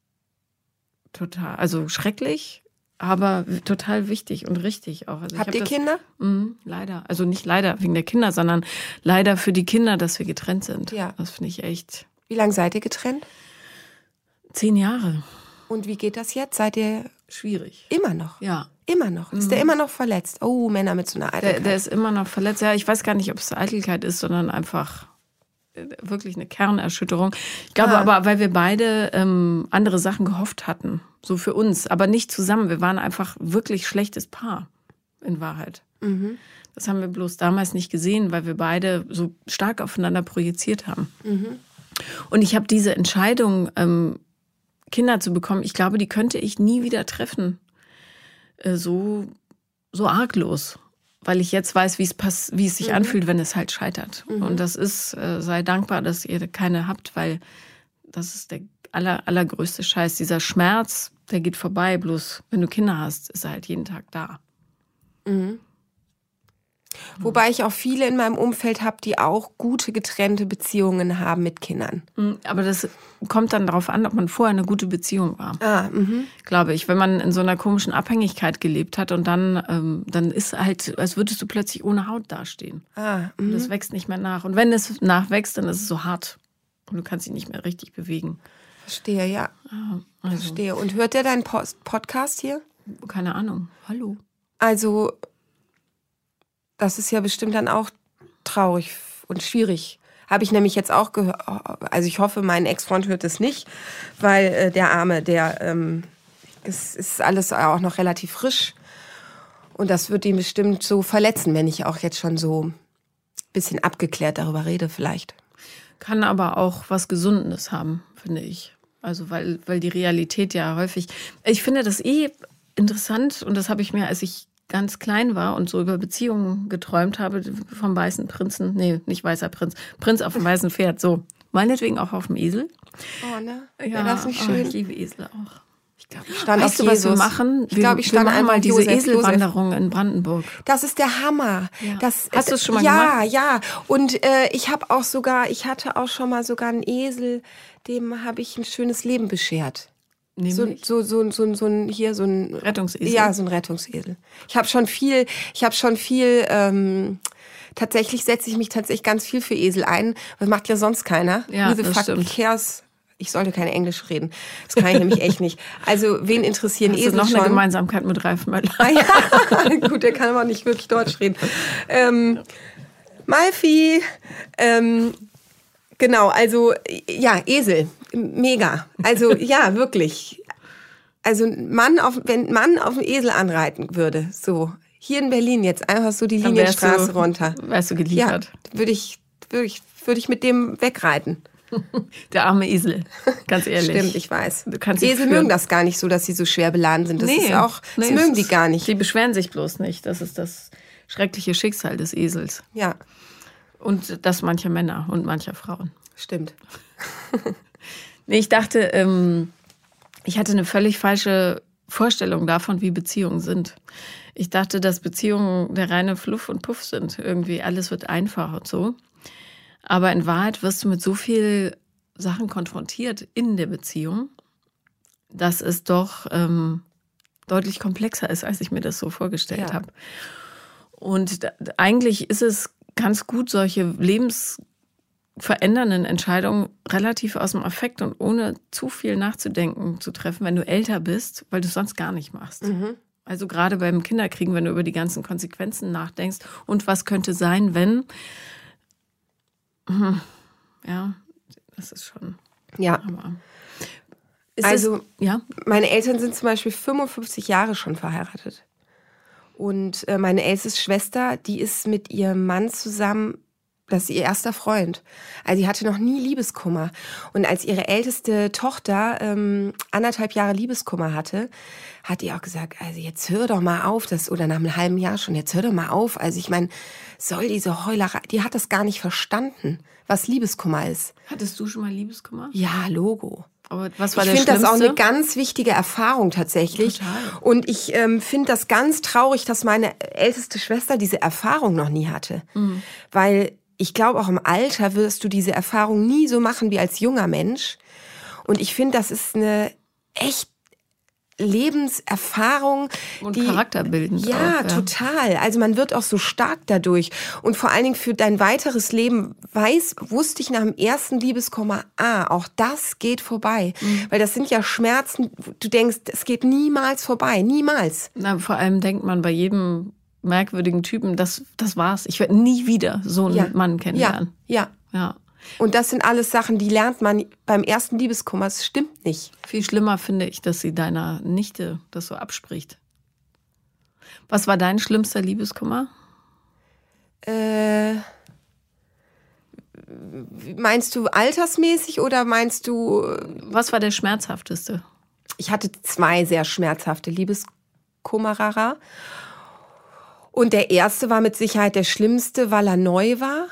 Total. Also schrecklich, aber total wichtig und richtig auch. Also Habt ihr das, Kinder? Mh, leider. Also nicht leider wegen der Kinder, sondern leider für die Kinder, dass wir getrennt sind. Ja. Das finde ich echt. Wie lange seid ihr getrennt? Zehn Jahre. Und wie geht das jetzt? Seid ihr schwierig? Immer noch. Ja. Immer noch. Ist mhm. der immer noch verletzt? Oh, Männer mit so einer Eitelkeit. Der, der ist immer noch verletzt. Ja, ich weiß gar nicht, ob es Eitelkeit ist, sondern einfach wirklich eine Kernerschütterung. Ich glaube ah. aber, weil wir beide ähm, andere Sachen gehofft hatten, so für uns, aber nicht zusammen. Wir waren einfach wirklich schlechtes Paar, in Wahrheit. Mhm. Das haben wir bloß damals nicht gesehen, weil wir beide so stark aufeinander projiziert haben. Mhm. Und ich habe diese Entscheidung, ähm, Kinder zu bekommen, ich glaube, die könnte ich nie wieder treffen. Äh, so, so arglos weil ich jetzt weiß, wie es pass wie es sich mhm. anfühlt, wenn es halt scheitert. Mhm. Und das ist, äh, sei dankbar, dass ihr keine habt, weil das ist der aller, allergrößte Scheiß. Dieser Schmerz, der geht vorbei. Bloß wenn du Kinder hast, ist er halt jeden Tag da. Mhm. Wobei ich auch viele in meinem Umfeld habe, die auch gute getrennte Beziehungen haben mit Kindern. Mhm, aber das kommt dann darauf an, ob man vorher eine gute Beziehung war. Ah, mh. Glaube ich. Wenn man in so einer komischen Abhängigkeit gelebt hat und dann, ähm, dann ist halt, als würdest du plötzlich ohne Haut dastehen. Ah, und das wächst nicht mehr nach. Und wenn es nachwächst, dann ist es so hart. Und du kannst dich nicht mehr richtig bewegen. Verstehe, ja. Ah, also. Verstehe. Und hört der deinen Post Podcast hier? Keine Ahnung. Hallo. Also das ist ja bestimmt dann auch traurig und schwierig. Habe ich nämlich jetzt auch gehört. Also ich hoffe, mein Ex-Freund hört es nicht, weil äh, der Arme, der ähm, es ist alles auch noch relativ frisch. Und das wird ihn bestimmt so verletzen, wenn ich auch jetzt schon so ein bisschen abgeklärt darüber rede, vielleicht. Kann aber auch was Gesundes haben, finde ich. Also, weil, weil die Realität ja häufig. Ich finde das eh interessant und das habe ich mir, als ich ganz klein war und so über Beziehungen geträumt habe vom weißen Prinzen, nee, nicht weißer Prinz, Prinz auf dem weißen Pferd, so. Meinetwegen auch auf dem Esel. Oh, ne? Ja, das ist nicht schön. Oh, ich liebe Esel auch. Ich glaube, ich stand weißt du, was wir machen? Ich glaube, ich stand einmal diese Josef, Eselwanderung Josef. in Brandenburg. Das ist der Hammer. Ja. Das, Hast du es schon mal ja, gemacht? Ja, ja. Und äh, ich habe auch sogar, ich hatte auch schon mal sogar einen Esel, dem habe ich ein schönes Leben beschert. Nämlich? So, so, so, so, so ein hier so ein Rettungsesel. Ja, so ein Rettungsesel. Ich habe schon viel, ich habe schon viel. Ähm, tatsächlich setze ich mich tatsächlich ganz viel für Esel ein. Das macht ja sonst keiner. Ja, the das stimmt. cares? Ich sollte kein Englisch reden. Das kann ich nämlich echt nicht. Also, wen interessieren Hast Esel du noch schon? eine Gemeinsamkeit mit Ralf Möller? Ah, ja. Gut, der kann aber nicht wirklich Deutsch reden. Ähm, Malfi, ähm, genau, also ja, Esel, mega. Also ja, wirklich. Also Mann auf, wenn ein Mann auf dem Esel anreiten würde, so hier in Berlin jetzt einfach so die Linienstraße du, runter. Wärst du geliefert? Ja, würde ich, würde ich, würde ich mit dem wegreiten. Der arme Esel, ganz ehrlich. Stimmt, ich weiß. Du kannst Esel mögen das gar nicht so, dass sie so schwer beladen sind. Das nee, ist auch, das nee, mögen die gar nicht. Die beschweren sich bloß nicht. Das ist das schreckliche Schicksal des Esels. Ja. Und das mancher Männer und mancher Frauen. Stimmt. nee, ich dachte, ähm, ich hatte eine völlig falsche Vorstellung davon, wie Beziehungen sind. Ich dachte, dass Beziehungen der reine Fluff und Puff sind. Irgendwie alles wird einfach und so. Aber in Wahrheit wirst du mit so viel Sachen konfrontiert in der Beziehung, dass es doch ähm, deutlich komplexer ist, als ich mir das so vorgestellt ja. habe. Und da, eigentlich ist es ganz gut, solche lebensverändernden Entscheidungen relativ aus dem Affekt und ohne zu viel nachzudenken zu treffen, wenn du älter bist, weil du es sonst gar nicht machst. Mhm. Also gerade beim Kinderkriegen, wenn du über die ganzen Konsequenzen nachdenkst und was könnte sein, wenn. Hm, ja, das ist schon. Ja. also, es, ja. meine Eltern sind zum Beispiel 55 Jahre schon verheiratet. Und äh, meine älteste Schwester, die ist mit ihrem Mann zusammen, das ist ihr erster Freund. Also sie hatte noch nie Liebeskummer. Und als ihre älteste Tochter ähm, anderthalb Jahre Liebeskummer hatte, hat die auch gesagt, also jetzt hör doch mal auf, das oder nach einem halben Jahr schon, jetzt hör doch mal auf. Also ich meine, soll diese Heulerei, die hat das gar nicht verstanden, was Liebeskummer ist. Hattest du schon mal Liebeskummer? Ja, Logo. Aber was war ich finde das auch eine ganz wichtige Erfahrung tatsächlich. Total. Und ich ähm, finde das ganz traurig, dass meine älteste Schwester diese Erfahrung noch nie hatte. Mhm. Weil ich glaube, auch im Alter wirst du diese Erfahrung nie so machen wie als junger Mensch. Und ich finde, das ist eine echt Lebenserfahrung. Und die, charakterbildend. Ja, auch, ja, total. Also man wird auch so stark dadurch. Und vor allen Dingen für dein weiteres Leben weiß, wusste ich nach dem ersten Liebeskomma, ah, auch das geht vorbei. Mhm. Weil das sind ja Schmerzen, du denkst, es geht niemals vorbei. Niemals. Na, vor allem denkt man bei jedem merkwürdigen Typen, das, das war's. Ich werde nie wieder so einen ja. Mann kennenlernen. Ja, ja. ja. Und das sind alles Sachen, die lernt man beim ersten Liebeskummer. Es stimmt nicht. Viel schlimmer finde ich, dass sie deiner Nichte das so abspricht. Was war dein schlimmster Liebeskummer? Äh, meinst du altersmäßig oder meinst du. Was war der schmerzhafteste? Ich hatte zwei sehr schmerzhafte Liebeskummerer. Und der erste war mit Sicherheit der schlimmste, weil er neu war.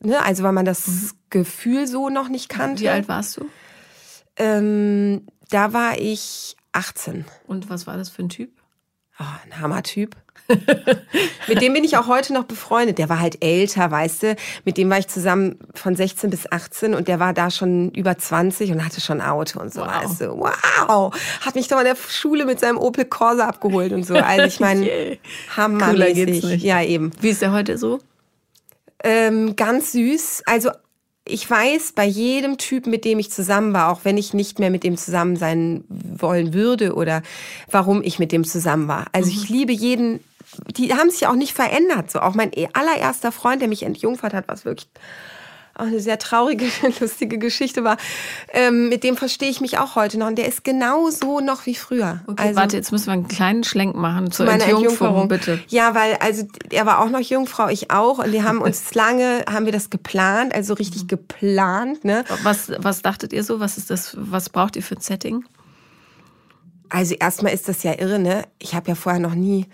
Ne? Also weil man das mhm. Gefühl so noch nicht kannte. Wie alt warst du? Ähm, da war ich 18. Und was war das für ein Typ? Oh, ein Hammertyp. mit dem bin ich auch heute noch befreundet. Der war halt älter, weißt du. Mit dem war ich zusammen von 16 bis 18 und der war da schon über 20 und hatte schon ein Auto und so. Wow. Du. Wow. Hat mich doch in der Schule mit seinem Opel Corsa abgeholt und so. Also ich meine, yeah. hammermäßig. Ja, eben. Wie ist der heute so? Ähm, ganz süß. Also ich weiß bei jedem Typ, mit dem ich zusammen war, auch wenn ich nicht mehr mit dem zusammen sein wollen würde oder warum ich mit dem zusammen war. Also ich mhm. liebe jeden, die haben sich auch nicht verändert. So auch mein allererster Freund, der mich entjungfert hat, was wirklich auch eine sehr traurige, lustige Geschichte war. Ähm, mit dem verstehe ich mich auch heute noch. Und der ist genauso noch wie früher. Okay, also, warte, jetzt müssen wir einen kleinen Schlenk machen zur Entjungferung, bitte. Ja, weil also er war auch noch Jungfrau, ich auch. Und wir haben uns lange, haben wir das geplant, also richtig geplant. Ne? Was, was dachtet ihr so? Was ist das, was braucht ihr für ein Setting? Also erstmal ist das ja irre, ne? Ich habe ja vorher noch nie,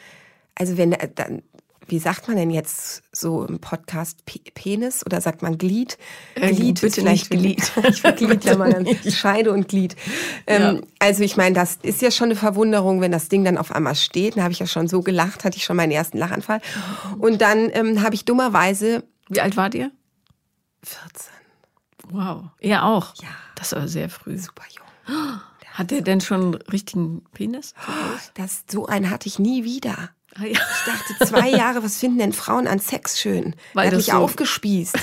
also wenn dann wie sagt man denn jetzt so im Podcast Penis oder sagt man Glied? Äh, Glied bitte vielleicht Glied. Ich Glied ja mal dann Scheide und Glied. Ähm, ja. Also ich meine, das ist ja schon eine Verwunderung, wenn das Ding dann auf einmal steht. Da habe ich ja schon so gelacht, hatte ich schon meinen ersten Lachanfall. Und dann ähm, habe ich dummerweise. Wie alt wart ihr? 14. Wow. Er auch? Ja. Das war sehr früh. Super jung. Hat er denn schon einen richtigen Penis? Das, so einen hatte ich nie wieder. Ah, ich dachte, zwei Jahre, was finden denn Frauen an Sex schön? Weil er hat mich so aufgespießt.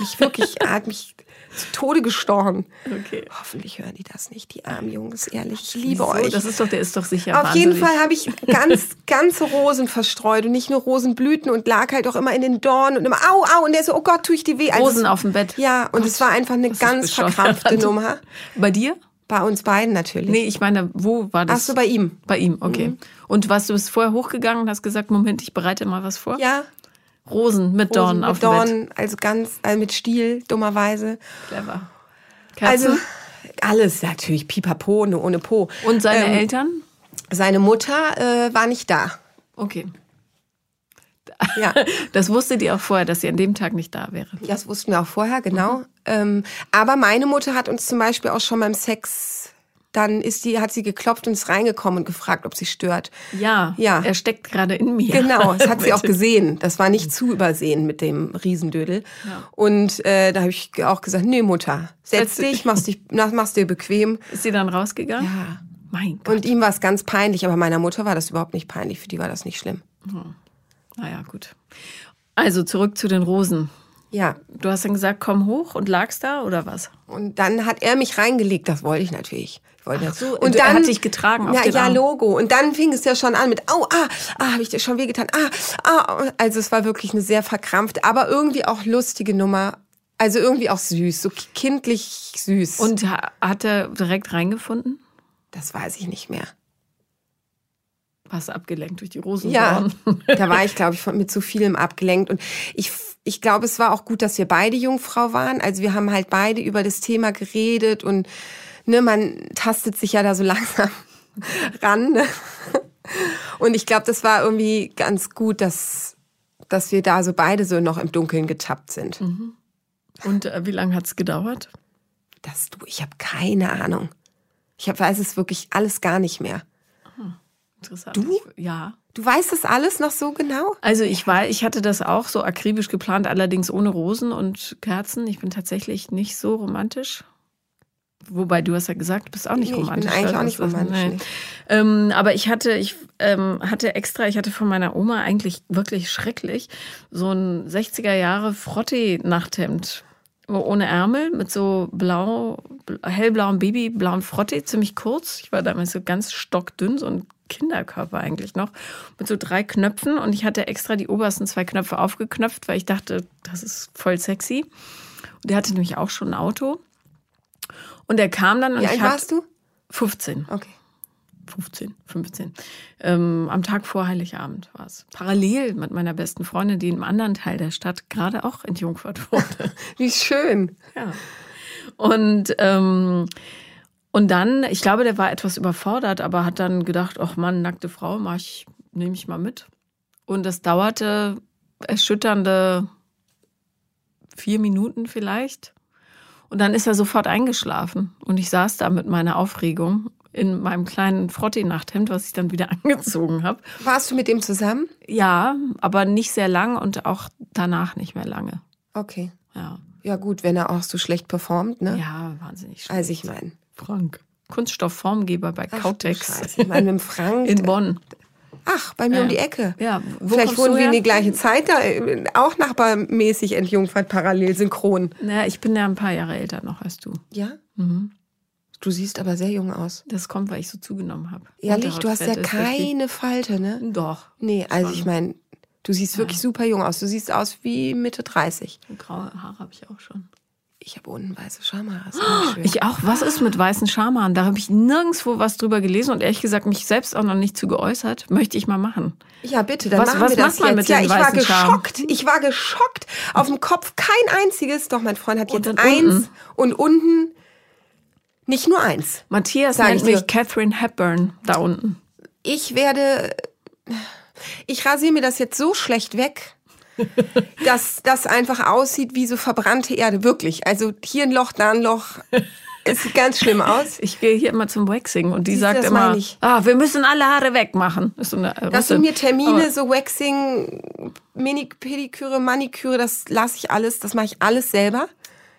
mich wirklich, er hat mich zu Tode gestochen. Okay. Hoffentlich hören die das nicht, die armen Jungs, ehrlich. Ich liebe Wieso? euch. Das ist doch, der ist doch sicher. Auf wahnsinnig. jeden Fall habe ich ganz, ganze Rosen verstreut und nicht nur Rosenblüten und lag halt auch immer in den Dornen und immer au, au und der so, oh Gott, tue ich die weh. Also Rosen auf dem Bett. Ja, und es war einfach eine ganz verkrampfte Nummer. Bei dir? Bei uns beiden natürlich. Nee, ich meine, wo war das? Ach so, bei ihm. Bei ihm, okay. Mhm. Und was, du bist vorher hochgegangen und hast gesagt, Moment, ich bereite mal was vor? Ja. Rosen mit Dornen mit auf dem Bett. also ganz, also mit Stiel, dummerweise. Clever. Kerzen? Also, alles natürlich, pipapo, nur ohne Po. und seine ähm, Eltern? Seine Mutter äh, war nicht da. Okay. Ja. Das wusstet ihr auch vorher, dass sie an dem Tag nicht da wäre. Das wussten wir auch vorher, genau. Mhm. Ähm, aber meine Mutter hat uns zum Beispiel auch schon beim Sex, dann ist die, hat sie geklopft und ist reingekommen und gefragt, ob sie stört. Ja, Ja. er steckt gerade in mir. Genau, das hat sie auch gesehen. Das war nicht zu übersehen mit dem Riesendödel. Ja. Und äh, da habe ich auch gesagt, nee Mutter, setz dich, machst, dich, mach- machst dir bequem. Ist sie dann rausgegangen? Ja. Mein Gott. Und ihm war es ganz peinlich, aber meiner Mutter war das überhaupt nicht peinlich. Für die war das nicht schlimm. Naja, gut. Also zurück zu den Rosen. Ja, Du hast dann gesagt, komm hoch und lagst da oder was? und dann hat er mich reingelegt, das wollte ich natürlich. Ich wollte Ach so, und du- er hat dich getragen auf ja, den ja, Arm. Logo. Und dann fing es ja schon an mit, au, ah, ah, habe ich dir schon wehgetan, ah, ah. Also es war wirklich eine sehr verkrampft, aber irgendwie auch lustige Nummer. Also irgendwie auch süß, so kindlich süß. Und ha- hat er direkt reingefunden? das weiß ich nicht mehr. Warst du abgelenkt durch die Rosen? Ja, da war ich, glaube ich, mit zu vielem abgelenkt. Und ich, ich glaube, es war auch gut, dass wir beide Jungfrau waren. Also wir haben halt beide über das Thema geredet und ne, man tastet sich ja da so langsam ran. Ne? Und ich glaube, das war irgendwie ganz gut, dass, dass wir da so beide so noch im Dunkeln getappt sind. Und äh, wie lange hat es gedauert? Das du, ich habe keine Ahnung. Ich hab, weiß es wirklich alles gar nicht mehr. Interessant. Du? Ich, ja. Du weißt das alles noch so genau? Also ich war, ich hatte das auch so akribisch geplant, allerdings ohne Rosen und Kerzen. Ich bin tatsächlich nicht so romantisch. Wobei du hast ja gesagt, du bist auch nicht Nee, ich bin romantisch. eigentlich oder? auch nicht romantisch, nee. Ähm, aber ich hatte, ich ähm, hatte extra, ich hatte von meiner Oma eigentlich wirklich schrecklich so ein 60er Jahre Frottee-Nachthemd. Ohne Ärmel, mit so blau, hellblauem Babyblauen Frottee, ziemlich kurz. Ich war damals so ganz stockdünn, so ein Kinderkörper eigentlich noch, mit so drei Knöpfen. Und ich hatte extra die obersten zwei Knöpfe aufgeknöpft, weil ich dachte, das ist voll sexy. Und der hatte nämlich auch schon ein Auto. Und er kam dann und Wie alt warst du? 15. Okay. 15, 15. Ähm, am Tag vor Heiligabend war es. Parallel mit meiner besten Freundin, die in einem anderen Teil der Stadt gerade auch entjungfert wurde. Wie schön. ja. Und, ähm, und dann, ich glaube, der war etwas überfordert, aber hat dann gedacht, ach Mann, nackte Frau, mach ich, nehme ich mal mit. Und das dauerte erschütternde vier Minuten vielleicht. Und dann ist er sofort eingeschlafen. Und ich saß da mit meiner Aufregung in meinem kleinen Frottee-Nachthemd, was ich dann wieder angezogen habe. Warst du mit dem zusammen? Ja, aber nicht sehr lang und auch danach nicht mehr lange. Okay. Ja, Ja gut, wenn er auch so schlecht performt, ne? ja wahnsinnig schlecht. Also ich meine. Frank. Kunststoffformgeber bei Ach, Kautex Scheiße. Ich meine, mit dem Frank. in Bonn. Ach, bei mir Ja. um die Ecke. Ja, wo Vielleicht wurden wir in die gleiche Zeit da, äh, auch nachbarmäßig entjungfert, parallel synchron. Naja, ich bin ja ein paar Jahre älter noch als du. Ja? Mhm. Du siehst aber sehr jung aus. Das kommt, weil ich so zugenommen habe. Ehrlich, du hast ja keine Falte, ne? Doch. Nee, also Schon. ich meine, du siehst wirklich super jung aus. Du siehst aus wie Mitte 30. Graue Haare habe ich auch schon. Ich habe unten weiße Schamhaare. schön. Ich auch. Was ist mit weißen Schamhaaren? Da habe ich nirgendwo was drüber gelesen und ehrlich gesagt mich selbst auch noch nicht zu geäußert. Möchte ich mal machen. Ja, bitte, dann Was- machen was wir das jetzt. mit ja, ich war weißen Scham? geschockt. Ich war geschockt. Auf dem Kopf kein einziges. Doch, mein Freund hat Und jetzt dann eins unten? und unten nicht nur eins. Matthias Sag nennt mich Catherine Hepburn da unten. Ich werde, ich rasiere mir das jetzt so schlecht weg, dass das einfach aussieht wie so verbrannte Erde. Wirklich. Also hier ein Loch, da ein Loch. Es sieht ganz schlimm aus. Ich gehe hier immer zum Waxing und die Siehst sagt immer, ah, wir müssen alle Haare wegmachen. Ist so eine äh, Das sind mir Termine, so Waxing, Mini Pediküre, Maniküre, das lasse ich alles, das mache ich alles selber.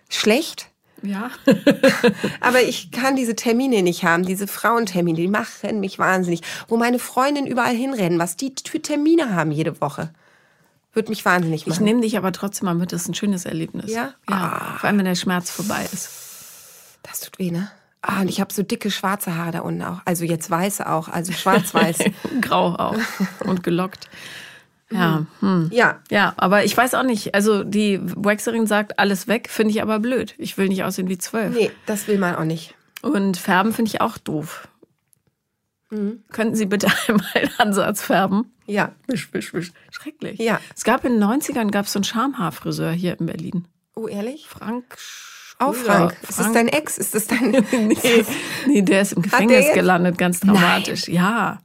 Schlecht. Ja. Aber ich kann diese Termine nicht haben, diese Frauentermine, die machen mich wahnsinnig. Wo meine Freundinnen überall hinrennen, was die für Termine haben jede Woche. Wird mich wahnsinnig Ich machen. nehme dich aber trotzdem mal mit, das ist ein schönes Erlebnis. Ja? Ja. Vor allem, wenn der Schmerz vorbei ist. Das tut weh, ne? Ah, und ich habe so dicke schwarze Haare da unten auch. Also jetzt weiße auch, also schwarz-weiß. Grau auch. Und gelockt. Ja. Hm. ja, Ja, aber ich weiß auch nicht. Also die Waxerin sagt, alles weg, finde ich aber blöd. Ich will nicht aussehen wie zwölf. nee, das will man auch nicht. Und färben finde ich auch doof. Mhm. Könnten Sie bitte einmal einen Ansatz färben? Ja. Wisch, wisch, wisch. Schrecklich. Ja. Es gab in den 90ern gab so einen Schamhaarfriseur hier in Berlin. Oh, ehrlich? Frank Auch oh, Frank. Frank. Ist das dein Ex? Ist das dein. nee, nee, der ist im Gefängnis gelandet, ganz dramatisch. Nein. Ja.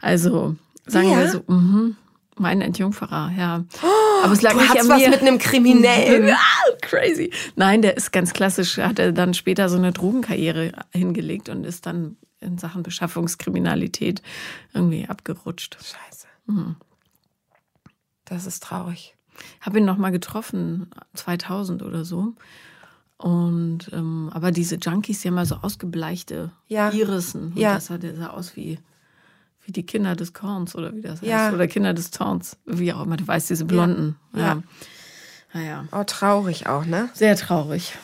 Also, sagen ja. wir so, mhm. Mein Entjungferer, ja. Aber es lag du nicht an was mir. mit einem Kriminellen. Ja, crazy. Nein, der ist ganz klassisch, hat er dann später so eine Drogenkarriere hingelegt und ist dann in Sachen Beschaffungskriminalität irgendwie abgerutscht. Scheiße. Mhm. Das ist traurig. Habe ihn noch mal getroffen, 2000 oder so. Und ähm, aber diese Junkies, die haben mal so ausgebleichte ja. Irissen. Und ja. das sah, der sah aus wie, wie die Kinder des Korns oder wie das heißt. Ja. Oder Kinder des Zorns. Wie auch immer, du weißt, diese Blonden. Ja. ja. Naja. Oh, traurig auch, ne? Sehr traurig.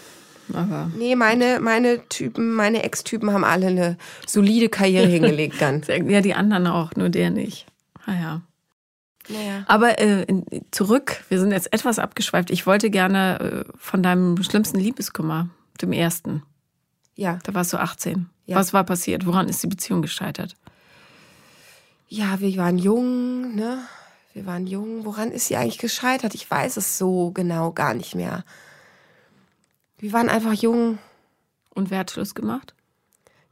Aber nee, meine, meine Typen, meine Ex-Typen haben alle eine solide Karriere hingelegt dann. Ja, die anderen auch, nur der nicht. Naja. Naja. Aber äh, zurück, wir sind jetzt etwas abgeschweift. Ich wollte gerne äh, von deinem schlimmsten Liebeskummer, dem ersten. Ja. Da warst du 18. Ja. Was war passiert? Woran ist die Beziehung gescheitert? Ja, wir waren jung, ne? Wir waren jung. Woran ist sie eigentlich gescheitert? Ich weiß es so genau gar nicht mehr. Wir waren einfach jung. Und wer hat Schluss gemacht?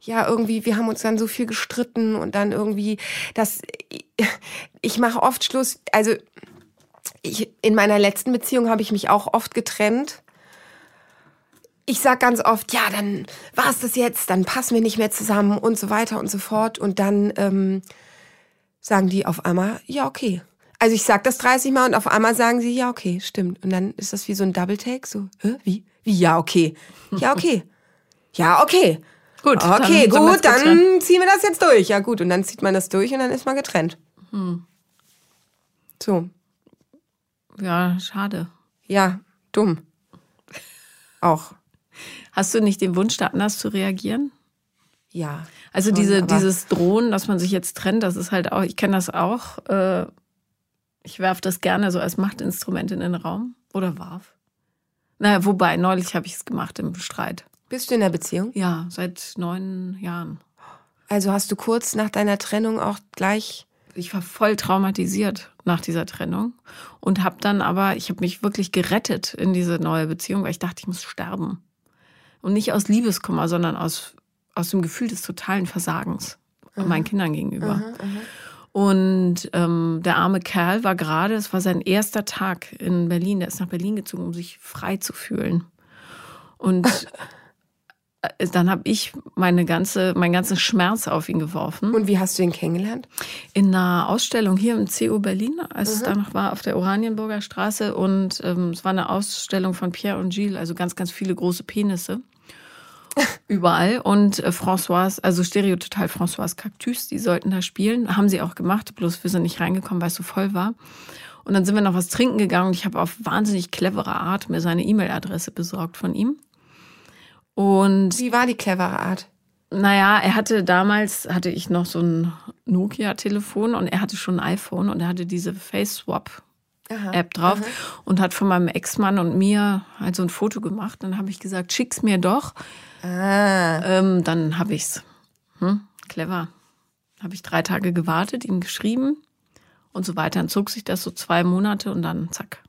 Ja, irgendwie, wir haben uns dann so viel gestritten und dann irgendwie, das, ich mache oft Schluss, also ich, in meiner letzten Beziehung habe ich mich auch oft getrennt. Ich sag ganz oft, ja, dann war es das jetzt, dann passen wir nicht mehr zusammen und so weiter und so fort. Und dann ähm, sagen die auf einmal, ja, okay. Also ich sag das 30 Mal und auf einmal sagen sie, ja, okay, stimmt. Und dann ist das wie so ein Double-Take, so, hä, wie? Wie, ja, okay. Ja, okay. Ja, okay. Gut. Okay, dann gut, dann ziehen wir das jetzt durch. Ja, gut. Und dann zieht man das durch und dann ist man getrennt. Hm. So. Ja, schade. Ja, dumm. Auch. Hast du nicht den Wunsch, da anders zu reagieren? Ja. Also diese, dieses Drohen, dass man sich jetzt trennt, das ist halt auch, ich kenne das auch. Äh, ich werfe das gerne so als Machtinstrument in den Raum. Oder warf. Naja, wobei, neulich habe ich es gemacht im Streit. Bist du in der Beziehung? Ja, seit neun Jahren. Also hast du kurz nach deiner Trennung auch gleich. Ich war voll traumatisiert nach dieser Trennung und habe dann aber, ich habe mich wirklich gerettet in diese neue Beziehung, weil ich dachte, ich muss sterben. Und nicht aus Liebeskummer, sondern aus, aus dem Gefühl des totalen Versagens mhm. meinen Kindern gegenüber. Mhm, mhm. Und ähm, der arme Kerl war gerade, es war sein erster Tag in Berlin, der ist nach Berlin gezogen, um sich frei zu fühlen. Und äh, dann habe ich meine ganze, meinen ganzen Schmerz auf ihn geworfen. Und wie hast du ihn kennengelernt? In einer Ausstellung hier im CU Berlin, als mhm. es da noch war, auf der Oranienburger Straße. Und ähm, es war eine Ausstellung von Pierre und Gilles, also ganz, ganz viele große Penisse überall. Und äh, François, also Stereototal François Cactus, die sollten da spielen. Haben sie auch gemacht, bloß wir sind nicht reingekommen, weil es so voll war. Und dann sind wir noch was trinken gegangen und ich habe auf wahnsinnig clevere Art mir seine E-Mail-Adresse besorgt von ihm. Und wie war die clevere Art? Naja, er hatte damals, hatte ich noch so ein Nokia-Telefon und er hatte schon ein iPhone und er hatte diese Face-Swap App drauf aha. und hat von meinem Ex-Mann und mir halt so ein Foto gemacht. Dann habe ich gesagt, schick's mir doch. Ah. Ähm, dann habe ich's. Hm? Clever. Habe ich drei Tage gewartet, ihm geschrieben und so weiter. Dann zog sich das so zwei Monate und dann zack,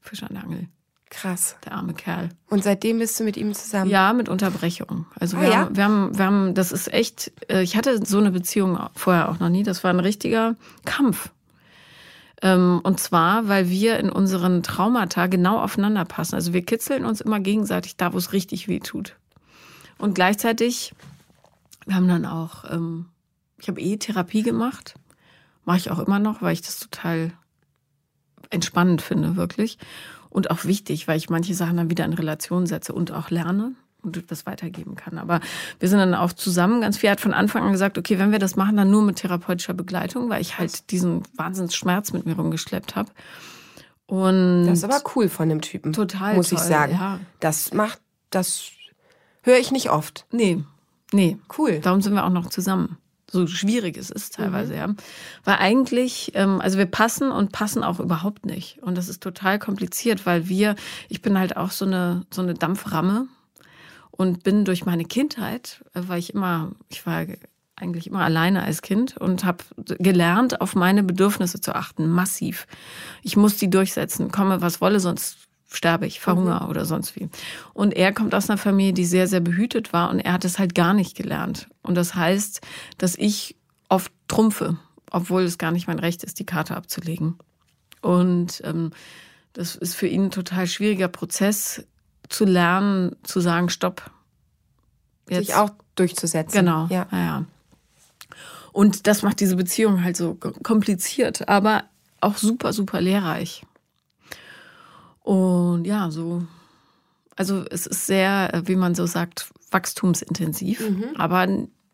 Fisch an der Angel. Krass. Der arme Kerl. Und seitdem bist du mit ihm zusammen? Ja, mit Unterbrechung. Also ah, wir, ja? haben, wir, haben, wir haben, das ist echt, äh, ich hatte so eine Beziehung vorher auch noch nie. Das war ein richtiger Kampf. Ähm, und zwar, weil wir in unseren Traumata genau aufeinander passen. Also wir kitzeln uns immer gegenseitig da, wo es richtig weh tut. Und gleichzeitig, wir haben dann auch, ähm, ich habe eh Therapie gemacht. Mache ich auch immer noch, weil ich das total entspannend finde, wirklich. Und auch wichtig, weil ich manche Sachen dann wieder in Relation setze und auch lerne und das weitergeben kann. Aber wir sind dann auch zusammen. Ganz viel hat von Anfang an gesagt, okay, wenn wir das machen, dann nur mit therapeutischer Begleitung, weil ich halt diesen Wahnsinnsschmerz mit mir rumgeschleppt habe. Und das ist aber cool von dem Typen. Total. Muss toll, ich sagen. Ja. Das macht, das höre ich nicht oft. Nee. Nee. Cool. Darum sind wir auch noch zusammen. So schwierig es ist teilweise, mhm. ja. Weil eigentlich, ähm, also wir passen und passen auch überhaupt nicht. Und das ist total kompliziert, weil wir, ich bin halt auch so eine, so eine Dampframme und bin durch meine Kindheit, äh, weil ich immer, ich war eigentlich immer alleine als Kind und habe gelernt, auf meine Bedürfnisse zu achten, massiv. Ich muss die durchsetzen, komme was wolle, sonst sterbe ich, verhungere mhm. oder sonst wie. Und er kommt aus einer Familie, die sehr, sehr behütet war und er hat es halt gar nicht gelernt. Und das heißt, dass ich oft trumpfe, obwohl es gar nicht mein Recht ist, die Karte abzulegen. Und ähm, das ist für ihn ein total schwieriger Prozess, zu lernen, zu sagen, stopp. Jetzt. Sich auch durchzusetzen. Genau. Ja. ja. Und das macht diese Beziehung halt so kompliziert, aber auch super, super lehrreich. Und ja, so, also es ist sehr, wie man so sagt, wachstumsintensiv, mhm. aber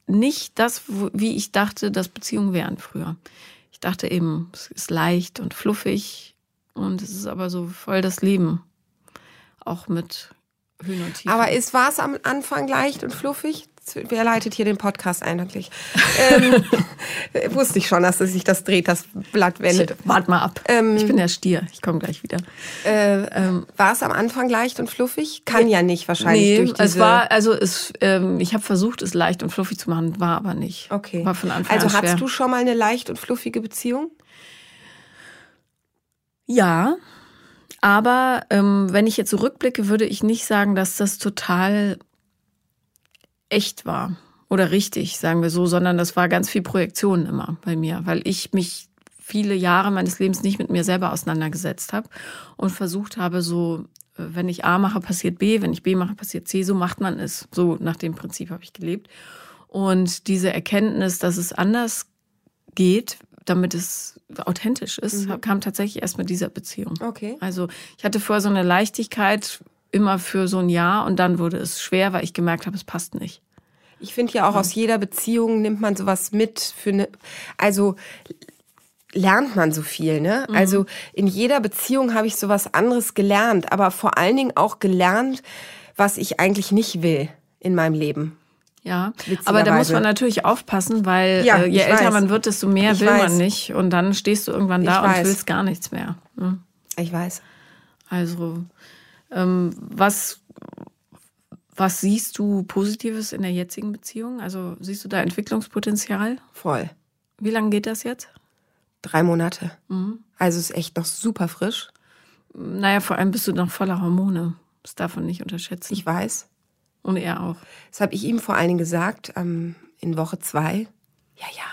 nicht das, wie ich dachte, dass Beziehungen wären früher. Ich dachte eben, es ist leicht und fluffig und es ist aber so voll das Leben. Auch mit Höhen und Tiefen. Aber ist, war es am Anfang leicht und fluffig? Wer leitet hier den Podcast eigentlich? ähm, wusste ich schon, dass sich das dreht, das Blatt wendet. Wart mal ab. Ähm, ich bin der Stier. Ich komme gleich wieder. Äh, ähm, war es am Anfang leicht und fluffig? Kann nee, ja nicht wahrscheinlich nee, durch diese... es war also es. Ähm, ich habe versucht, es leicht und fluffig zu machen, war aber nicht. Okay. War von Anfang also an hattest du schon mal eine leicht und fluffige Beziehung? Ja. Aber ähm, wenn ich jetzt zurückblicke, würde ich nicht sagen, dass das total echt war oder richtig, sagen wir so, sondern das war ganz viel Projektion immer bei mir, weil ich mich viele Jahre meines Lebens nicht mit mir selber auseinandergesetzt habe und versucht habe, so, äh, wenn ich A mache, passiert B, wenn ich B mache, passiert C, so macht man es. So nach dem Prinzip habe ich gelebt. Und diese Erkenntnis, dass es anders geht, damit es authentisch ist, mhm. kam tatsächlich erst mit dieser Beziehung. Okay. Also ich hatte vorher so eine Leichtigkeit, immer für so ein Jahr und dann wurde es schwer, weil ich gemerkt habe, es passt nicht. Ich finde ja auch aus jeder Beziehung nimmt man sowas mit für eine, also lernt man so viel, ne? Mhm. Also in jeder Beziehung habe ich sowas anderes gelernt, aber vor allen Dingen auch gelernt, was ich eigentlich nicht will in meinem Leben. Ja, aber da muss man natürlich aufpassen, weil ja, äh, je älter weiß. man wird, desto mehr ich will weiß. man nicht und dann stehst du irgendwann da ich und weiß. willst gar nichts mehr. Mhm. Ich weiß. Also ähm, was, was siehst du Positives in der jetzigen Beziehung? Also siehst du da Entwicklungspotenzial? Voll. Wie lange geht das jetzt? Drei Monate. Mhm. Also ist echt noch super frisch. Naja, vor allem bist du noch voller Hormone. Das darf man nicht unterschätzen. Ich weiß. Und er auch. Das habe ich ihm vor allen Dingen gesagt, ähm, in Woche zwei. Ja, ja.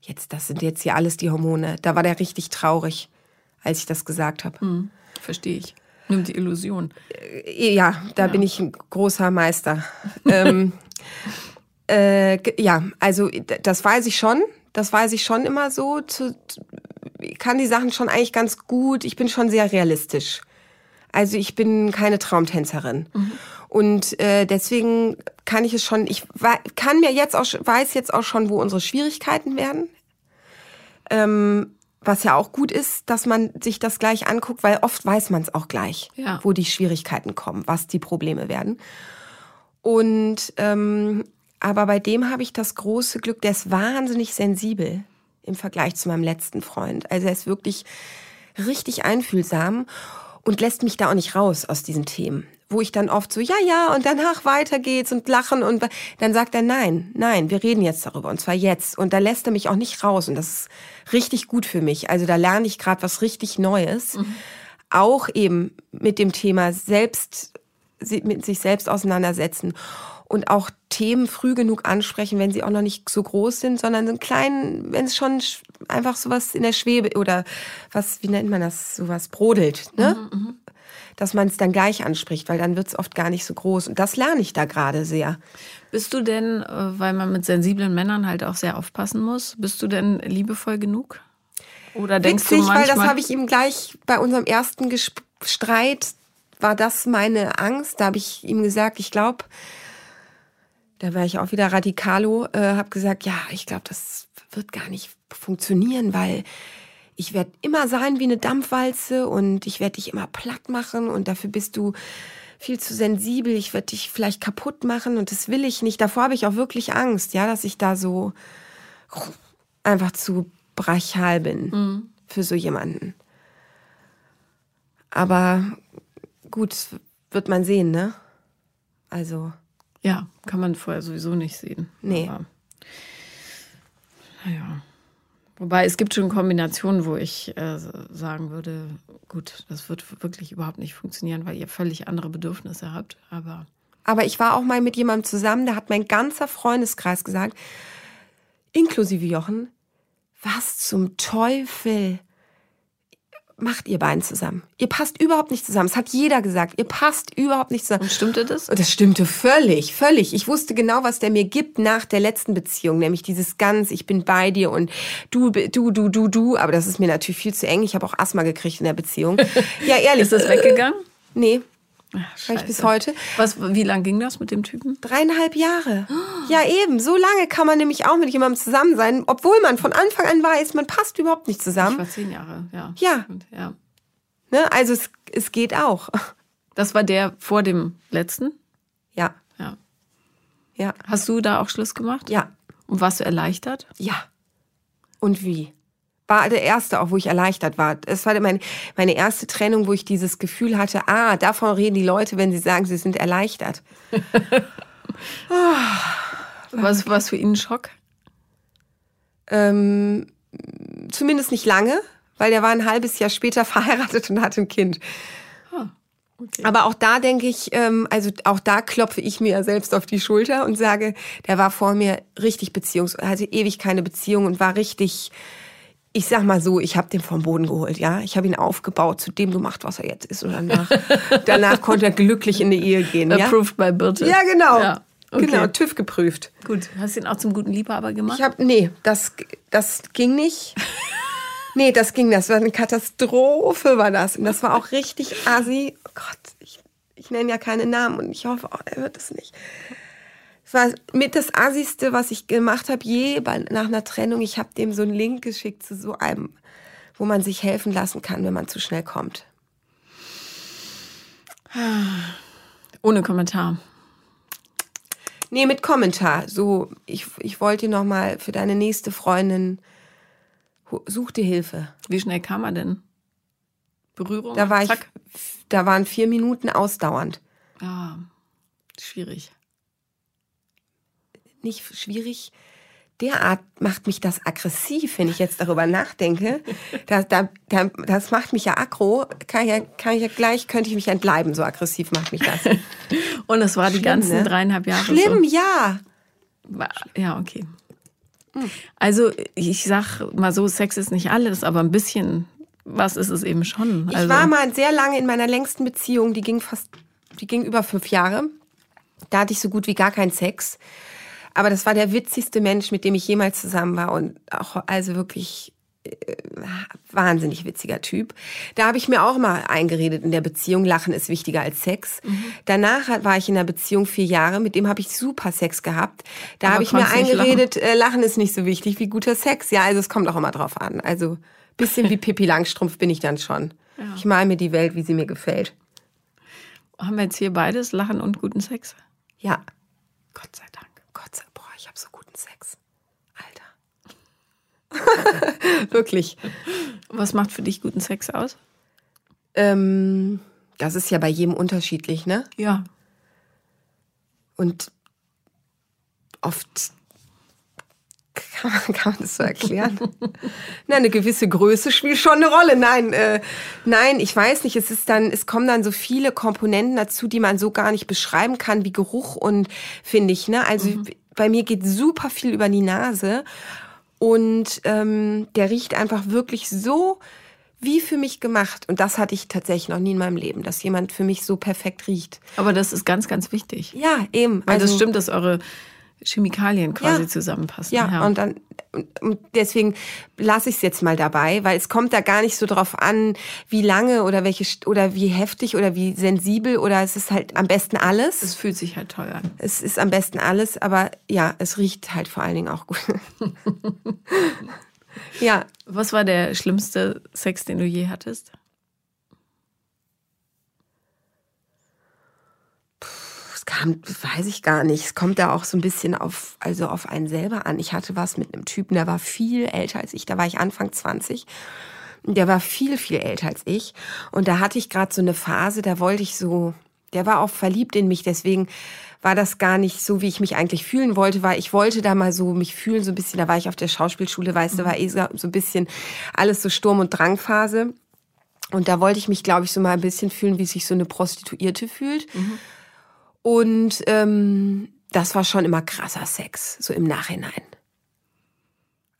Jetzt, das sind jetzt hier alles die Hormone. Da war der richtig traurig, als ich das gesagt habe. Mhm. Verstehe ich. Nimmt die Illusion. Äh, ja, da ja. bin ich ein großer Meister. ähm, äh, ja, also das weiß ich schon. Das weiß ich schon immer so. Zu, ich kann die Sachen schon eigentlich ganz gut. Ich bin schon sehr realistisch. Also ich bin keine Traumtänzerin. Mhm. Und äh, deswegen kann ich es schon, ich kann mir jetzt auch, weiß jetzt auch schon, wo unsere Schwierigkeiten werden. Ähm, was ja auch gut ist, dass man sich das gleich anguckt, weil oft weiß man es auch gleich, ja. wo die Schwierigkeiten kommen, was die Probleme werden. Und ähm, aber bei dem habe ich das große Glück, der ist wahnsinnig sensibel im Vergleich zu meinem letzten Freund. Also er ist wirklich richtig einfühlsam und lässt mich da auch nicht raus aus diesen Themen wo ich dann oft so, ja, ja, und danach weiter geht's und lachen und dann sagt er, nein, nein, wir reden jetzt darüber und zwar jetzt. Und da lässt er mich auch nicht raus und das ist richtig gut für mich. Also da lerne ich gerade was richtig Neues. Mhm. Auch eben mit dem Thema selbst, mit sich selbst auseinandersetzen und auch Themen früh genug ansprechen, wenn sie auch noch nicht so groß sind, sondern so einen kleinen, wenn es schon einfach sowas in der Schwebe oder was, wie nennt man das, sowas brodelt, ne? Mhm, mhm dass man es dann gleich anspricht, weil dann wird es oft gar nicht so groß. Und das lerne ich da gerade sehr. Bist du denn, äh, weil man mit sensiblen Männern halt auch sehr aufpassen muss, bist du denn liebevoll genug? Oder denkst Witzig, du manchmal... weil das habe ich ihm gleich bei unserem ersten Streit, war das meine Angst. Da habe ich ihm gesagt, ich glaube, da war ich auch wieder radikalo, äh, habe gesagt, ja, ich glaube, das wird gar nicht funktionieren, weil ich werde immer sein wie eine Dampfwalze und ich werde dich immer platt machen und dafür bist du viel zu sensibel, ich werde dich vielleicht kaputt machen und das will ich nicht. Davor habe ich auch wirklich Angst, ja, dass ich da so einfach zu brachial bin mhm. für so jemanden. Aber gut, wird man sehen, ne? Also. Ja, kann man vorher sowieso nicht sehen. Nee. Aber, naja. Wobei es gibt schon Kombinationen, wo ich äh, sagen würde, gut, das wird wirklich überhaupt nicht funktionieren, weil ihr völlig andere Bedürfnisse habt. Aber aber ich war auch mal mit jemandem zusammen, da hat mein ganzer Freundeskreis gesagt, inklusive Jochen, was zum Teufel macht ihr beiden zusammen? Ihr passt überhaupt nicht zusammen. Das hat jeder gesagt. Ihr passt überhaupt nicht zusammen. Und stimmte das? Das stimmte völlig, völlig. Ich wusste genau, was der mir gibt nach der letzten Beziehung, nämlich dieses ganz, ich bin bei dir und du, du, du, du, du. Aber das ist mir natürlich viel zu eng. Ich habe auch Asthma gekriegt in der Beziehung. Ja, ehrlich. ist das weggegangen? Nee, Ich bis heute. Was, wie lang ging das mit dem Typen? Dreieinhalb Jahre. Ja, eben. So lange kann man nämlich auch mit jemandem zusammen sein, obwohl man von Anfang an weiß, man passt überhaupt nicht zusammen. Ich war zehn Jahre, ja. Ja. ja. Ne? Also es, es geht auch. Das war der vor dem letzten? Ja. Ja. Ja. Hast du da auch Schluss gemacht? Ja. Und warst du erleichtert? Ja. Und wie? War der erste auch, wo ich erleichtert war. Es war meine, meine erste Trennung, wo ich dieses Gefühl hatte, ah, davon reden die Leute, wenn sie sagen, sie sind erleichtert. Was war für ihn ein Schock? Ähm, zumindest nicht lange, weil der war ein halbes Jahr später verheiratet und hatte ein Kind. Ah, okay. Aber auch da denke ich, ähm, also auch da klopfe ich mir selbst auf die Schulter und sage, der war vor mir richtig beziehungs, hatte ewig keine Beziehung und war richtig ich sag mal so, ich habe den vom Boden geholt, ja. Ich habe ihn aufgebaut, zu dem gemacht, was er jetzt ist. Und danach, danach konnte er glücklich in die Ehe gehen. Approved by Birte. Ja, genau. Ja, okay. Genau, TÜV geprüft. Gut, hast du ihn auch zum guten Liebhaber gemacht? Ich habe, nee, das, das ging nicht. nee, das ging, das war eine Katastrophe, war das. Und das war auch richtig assi. Oh Gott, ich, ich nenne ja keine Namen und ich hoffe, oh, er hört es nicht war mit das Assigste, was ich gemacht habe, je nach einer Trennung. Ich habe dem so einen Link geschickt zu so einem, wo man sich helfen lassen kann, wenn man zu schnell kommt. Ohne Kommentar. Nee, mit Kommentar. So, ich, ich wollte noch mal für deine nächste Freundin, such dir Hilfe. Wie schnell kam er denn? Berührung? Da, war ich, da waren vier Minuten ausdauernd. Ah, schwierig nicht schwierig. Derart macht mich das aggressiv, wenn ich jetzt darüber nachdenke. Das, da, da, das macht mich ja aggro. Kann ich ja, kann ich ja gleich, könnte ich mich entbleiben, so aggressiv macht mich das. Und es war Schlimm, die ganzen ne? dreieinhalb Jahre Schlimm, so. ja. Ja, okay. Hm. Also ich sag mal so, Sex ist nicht alles, aber ein bisschen was ist es eben schon. Also ich war mal sehr lange in meiner längsten Beziehung, die ging fast, die ging über fünf Jahre. Da hatte ich so gut wie gar keinen Sex. Aber das war der witzigste Mensch, mit dem ich jemals zusammen war und auch also wirklich äh, wahnsinnig witziger Typ. Da habe ich mir auch mal eingeredet in der Beziehung, Lachen ist wichtiger als Sex. Mhm. Danach war ich in einer Beziehung vier Jahre, mit dem habe ich super Sex gehabt. Da habe ich mir eingeredet, lachen. Äh, lachen ist nicht so wichtig wie guter Sex. Ja, also es kommt auch immer drauf an. Also bisschen wie Pippi Langstrumpf bin ich dann schon. Ja. Ich mal mir die Welt, wie sie mir gefällt. Haben wir jetzt hier beides, Lachen und guten Sex? Ja. Gott sei Dank. Gott. Boah, ich habe so guten Sex. Alter. Wirklich. Was macht für dich guten Sex aus? Ähm, das ist ja bei jedem unterschiedlich, ne? Ja. Und oft kann man, kann man das so erklären? Na, eine gewisse Größe spielt schon eine Rolle. Nein, äh, nein, ich weiß nicht. Es ist dann, es kommen dann so viele Komponenten dazu, die man so gar nicht beschreiben kann, wie Geruch und finde ich. Ne, also mhm. bei mir geht super viel über die Nase und ähm, der riecht einfach wirklich so wie für mich gemacht. Und das hatte ich tatsächlich noch nie in meinem Leben, dass jemand für mich so perfekt riecht. Aber das ist ganz, ganz wichtig. Ja, eben. Weil also, das stimmt, dass eure Chemikalien quasi ja. zusammenpassen. Ja, ja, und dann und deswegen lasse ich es jetzt mal dabei, weil es kommt da gar nicht so drauf an, wie lange oder welche oder wie heftig oder wie sensibel oder es ist halt am besten alles. Es fühlt sich halt toll an. Es ist am besten alles, aber ja, es riecht halt vor allen Dingen auch gut. ja. Was war der schlimmste Sex, den du je hattest? Kam, weiß ich gar nicht. Es kommt da auch so ein bisschen auf, also auf einen selber an. Ich hatte was mit einem Typen, der war viel älter als ich. Da war ich Anfang 20. Der war viel, viel älter als ich. Und da hatte ich gerade so eine Phase, da wollte ich so, Der war auch verliebt in mich, deswegen war das gar nicht so, wie ich mich eigentlich fühlen wollte, weil ich wollte da mal so mich fühlen, so ein bisschen, da war ich auf der Schauspielschule, weißt du, war eh so ein bisschen alles so Sturm- und Drangphase. Und da wollte ich mich, glaube ich, so mal ein bisschen fühlen, wie sich so eine Prostituierte fühlt. Mhm. Und ähm, das war schon immer krasser Sex, so im Nachhinein.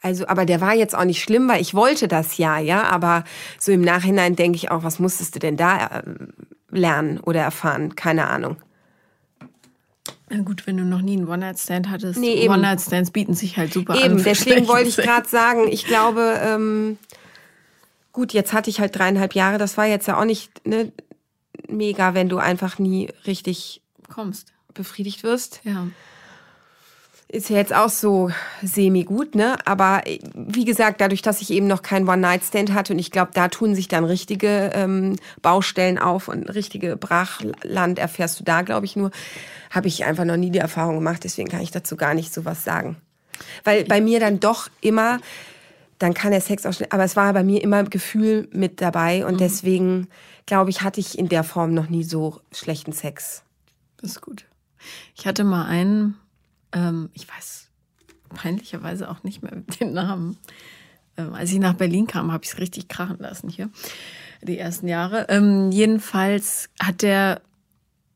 Also, aber der war jetzt auch nicht schlimm, weil ich wollte das ja, ja. Aber so im Nachhinein denke ich auch, was musstest du denn da äh, lernen oder erfahren? Keine Ahnung. Na gut, wenn du noch nie einen One-Night-Stand hattest. Nee, One-Night-Stands bieten sich halt super eben, an. Eben, deswegen wollte ich gerade sagen, ich glaube, ähm, gut, jetzt hatte ich halt dreieinhalb Jahre, das war jetzt ja auch nicht ne, mega, wenn du einfach nie richtig kommst. Befriedigt wirst. Ja. Ist ja jetzt auch so semi-gut, ne? Aber wie gesagt, dadurch, dass ich eben noch keinen One-Night-Stand hatte und ich glaube, da tun sich dann richtige ähm, Baustellen auf und richtige Brachland erfährst du da, glaube ich, nur, habe ich einfach noch nie die Erfahrung gemacht. Deswegen kann ich dazu gar nicht so was sagen. Weil bei mir dann doch immer, dann kann der Sex auch schnell, aber es war bei mir immer Gefühl mit dabei und mhm. deswegen, glaube ich, hatte ich in der Form noch nie so schlechten Sex. Das ist gut. Ich hatte mal einen, ähm, ich weiß peinlicherweise auch nicht mehr den Namen. Ähm, als ich nach Berlin kam, habe ich es richtig krachen lassen hier, die ersten Jahre. Ähm, jedenfalls hat der,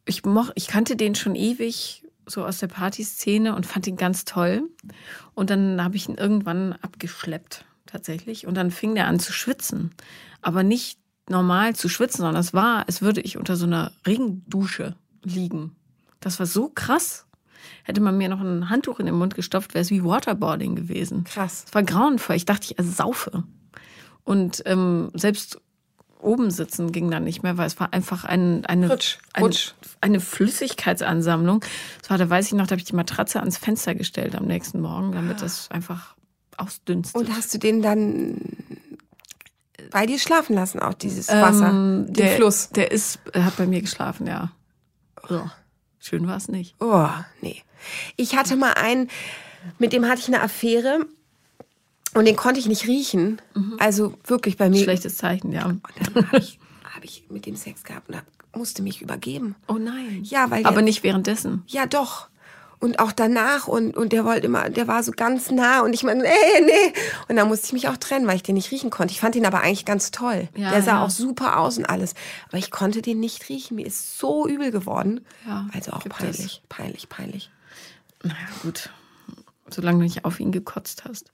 ich, moch, ich kannte den schon ewig, so aus der Partyszene und fand ihn ganz toll. Und dann habe ich ihn irgendwann abgeschleppt, tatsächlich. Und dann fing der an zu schwitzen. Aber nicht normal zu schwitzen, sondern es war, als würde ich unter so einer Regendusche liegen. Das war so krass. Hätte man mir noch ein Handtuch in den Mund gestopft, wäre es wie Waterboarding gewesen. Krass. Es war grauenvoll. Ich dachte, ich saufe. Und ähm, selbst oben sitzen ging dann nicht mehr, weil es war einfach ein, eine, Rutsch, Rutsch. Eine, eine, Flüssigkeitsansammlung. Das war, da weiß ich noch, da habe ich die Matratze ans Fenster gestellt am nächsten Morgen, damit das einfach ausdünstet. Und hast du den dann bei dir schlafen lassen, auch dieses Wasser, ähm, den der, Fluss? Der ist, er hat bei mir geschlafen, ja. So. Schön war es nicht. Oh, nee. Ich hatte mal einen, mit dem hatte ich eine Affäre und den konnte ich nicht riechen. Mhm. Also wirklich bei mir. Schlechtes Zeichen, ja. Und dann habe ich, hab ich mit dem Sex gehabt und musste mich übergeben. Oh nein. Ja, weil. Aber nicht währenddessen. Ja, doch und auch danach und, und der wollte immer, der war so ganz nah und ich meine, nee, nee. Und dann musste ich mich auch trennen, weil ich den nicht riechen konnte. Ich fand ihn aber eigentlich ganz toll. Ja, der sah ja. auch super aus und alles. Aber ich konnte den nicht riechen. Mir ist so übel geworden. Ja, also auch peinlich, es. peinlich, peinlich. Naja, gut. Solange du nicht auf ihn gekotzt hast.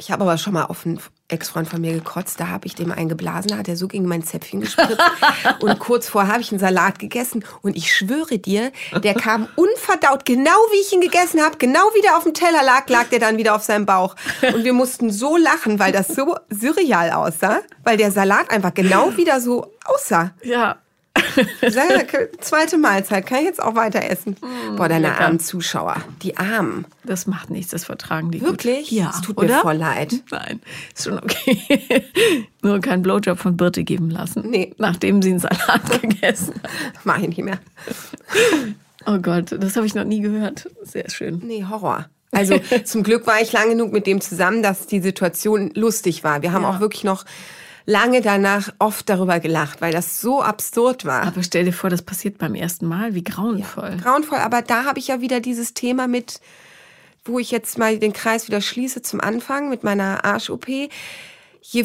Ich habe aber schon mal auf einen Ex-Freund von mir gekotzt. Da habe ich dem einen geblasen, da hat er so gegen mein Zäpfchen gespritzt. und kurz vorher habe ich einen Salat gegessen. Und ich schwöre dir, der kam unverdaut, genau wie ich ihn gegessen habe, genau wie der auf dem Teller lag, lag der dann wieder auf seinem Bauch. Und wir mussten so lachen, weil das so surreal aussah, weil der Salat einfach genau wieder so aussah. Ja, Zweite Mahlzeit, kann ich jetzt auch weiter essen? Mm, Boah, deine lecker. armen Zuschauer, die Armen. Das macht nichts, das vertragen die Wirklich? Gut. Ja, es tut oder? mir voll leid. Nein, ist schon okay. Nur keinen Blowjob von Birte geben lassen. Nee. Nachdem sie einen Salat gegessen hat. Mach ich nicht mehr. Oh Gott, das habe ich noch nie gehört. Sehr schön. Nee, Horror. Also zum Glück war ich lang genug mit dem zusammen, dass die Situation lustig war. Wir haben ja. auch wirklich noch lange danach oft darüber gelacht, weil das so absurd war. Aber stell dir vor, das passiert beim ersten Mal, wie grauenvoll. Ja, grauenvoll, aber da habe ich ja wieder dieses Thema mit, wo ich jetzt mal den Kreis wieder schließe zum Anfang mit meiner Arsch-OP je,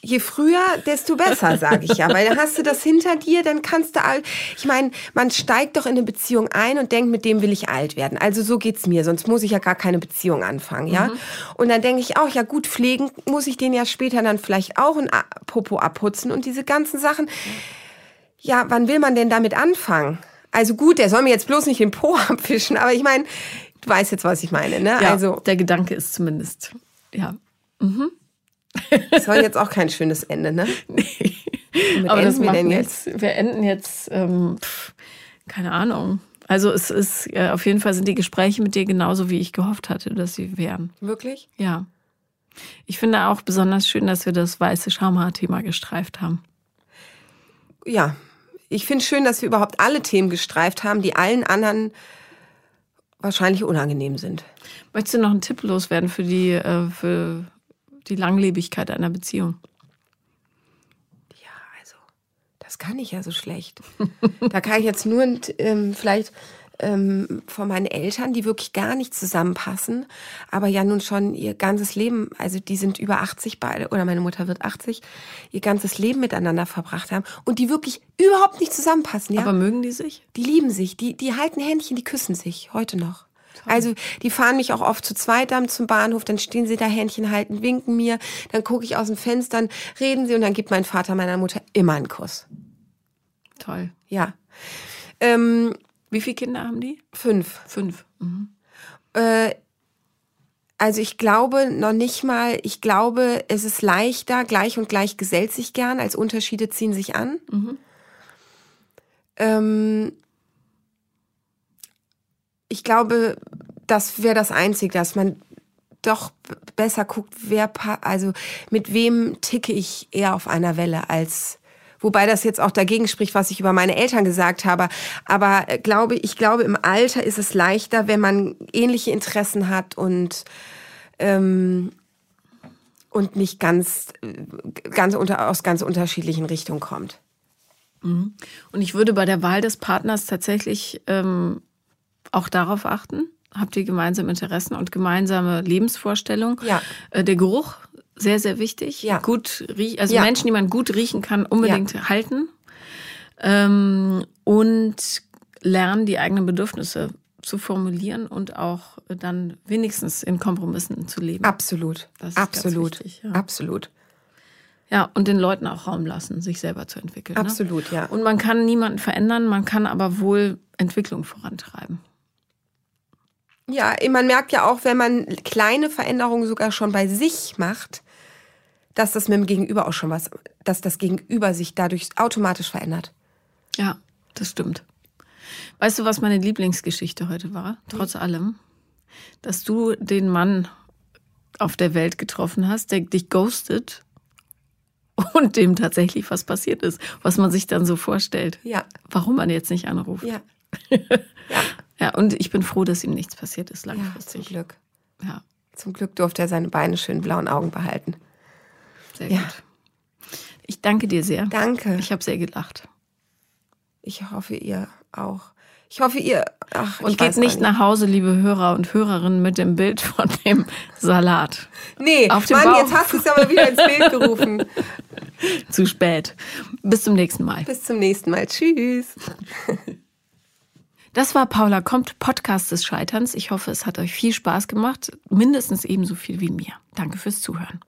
je früher, desto besser, sage ich ja. Weil dann hast du das hinter dir, dann kannst du all. Ich meine, man steigt doch in eine Beziehung ein und denkt, mit dem will ich alt werden. Also so geht's mir, sonst muss ich ja gar keine Beziehung anfangen, ja. Mhm. Und dann denke ich auch, ja gut, pflegen muss ich den ja später dann vielleicht auch ein Popo abputzen und diese ganzen Sachen. Ja, wann will man denn damit anfangen? Also gut, der soll mir jetzt bloß nicht den Po abfischen, aber ich meine, du weißt jetzt, was ich meine, ne? Ja, also der Gedanke ist zumindest, ja. Mhm. Das war jetzt auch kein schönes Ende, ne? Nee. Aber das wir denn jetzt? jetzt? Wir enden jetzt, ähm, pff, keine Ahnung. Also es ist, äh, auf jeden Fall sind die Gespräche mit dir genauso, wie ich gehofft hatte, dass sie wären. Wirklich? Ja. Ich finde auch besonders schön, dass wir das weiße Schamhaar-Thema gestreift haben. Ja, ich finde schön, dass wir überhaupt alle Themen gestreift haben, die allen anderen wahrscheinlich unangenehm sind. Möchtest du noch einen Tipp loswerden für die, äh, für die Langlebigkeit einer Beziehung? Ja, also, Das kann ich ja so schlecht. da kann ich jetzt nur ähm, vielleicht ähm, von meinen Eltern, die wirklich gar nicht zusammenpassen, aber ja nun schon ihr ganzes Leben, also die sind über 80 beide, oder meine Mutter wird 80, ihr ganzes Leben miteinander verbracht haben und die wirklich überhaupt nicht zusammenpassen. Ja? Aber mögen die sich? Die lieben sich, die, die halten Händchen, die küssen sich, heute noch. Also die fahren mich auch oft zu zweit dann zum Bahnhof, dann stehen sie da Händchen halten, winken mir, dann gucke ich aus dem Fenster, reden sie und dann gibt mein Vater meiner Mutter immer einen Kuss. Toll. Ja. Ähm, wie viele Kinder haben die? Fünf. Fünf. Mhm. Äh, also ich glaube noch nicht mal, ich glaube, es ist leichter, gleich und gleich gesellt sich gern, als Unterschiede ziehen sich an. Mhm. Ähm, ich glaube, das wäre das Einzige, dass man doch besser guckt, wer, also mit wem ticke ich eher auf einer Welle als Wobei das jetzt auch dagegen spricht, was ich über meine Eltern gesagt habe. Aber äh, glaube, ich glaube, im Alter ist es leichter, wenn man ähnliche Interessen hat und, ähm, und nicht ganz, äh, ganz unter, aus ganz unterschiedlichen Richtungen kommt. Mhm. Und ich würde bei der Wahl des Partners tatsächlich ähm, auch darauf achten. Habt ihr gemeinsame Interessen und gemeinsame Lebensvorstellungen? Ja. Äh, der Geruch sehr, sehr wichtig. Ja. Gut also ja. Menschen, die man gut riechen kann, unbedingt ja. halten. Ähm, und lernen, die eigenen Bedürfnisse zu formulieren und auch dann wenigstens in Kompromissen zu leben. Absolut. Absolut. Wichtig, ja. Absolut. Ja, und den Leuten auch Raum lassen, sich selber zu entwickeln. Ne? Absolut, ne? ja. Und man kann niemanden verändern, man kann aber wohl Entwicklung vorantreiben. Ja, man merkt ja auch, wenn man kleine Veränderungen sogar schon bei sich macht, dass das mit dem Gegenüber auch schon was, dass das Gegenüber sich dadurch automatisch verändert. Ja, das stimmt. Weißt du, was meine Lieblingsgeschichte heute war? Trotz allem, dass du den Mann auf der Welt getroffen hast, der dich ghostet und dem tatsächlich was passiert ist, was man sich dann so vorstellt. Ja. Warum man jetzt nicht anruft. Ja. ja. Ja, und ich bin froh, dass ihm nichts passiert ist langfristig. Ja, zum Glück. Ja. Zum Glück durfte er seine beine schön blauen Augen behalten. Sehr ja. gut. Ich danke dir sehr. Danke. Ich habe sehr gelacht. Ich hoffe, ihr auch. Ich hoffe, ihr. Ach, und geht nicht nach Hause, liebe Hörer und Hörerinnen, mit dem Bild von dem Salat. Nee, Auf dem Mann, Bauch. jetzt hast du es aber wieder ins Bild gerufen. Zu spät. Bis zum nächsten Mal. Bis zum nächsten Mal. Tschüss. Das war Paula kommt, Podcast des Scheiterns. Ich hoffe, es hat euch viel Spaß gemacht. Mindestens ebenso viel wie mir. Danke fürs Zuhören.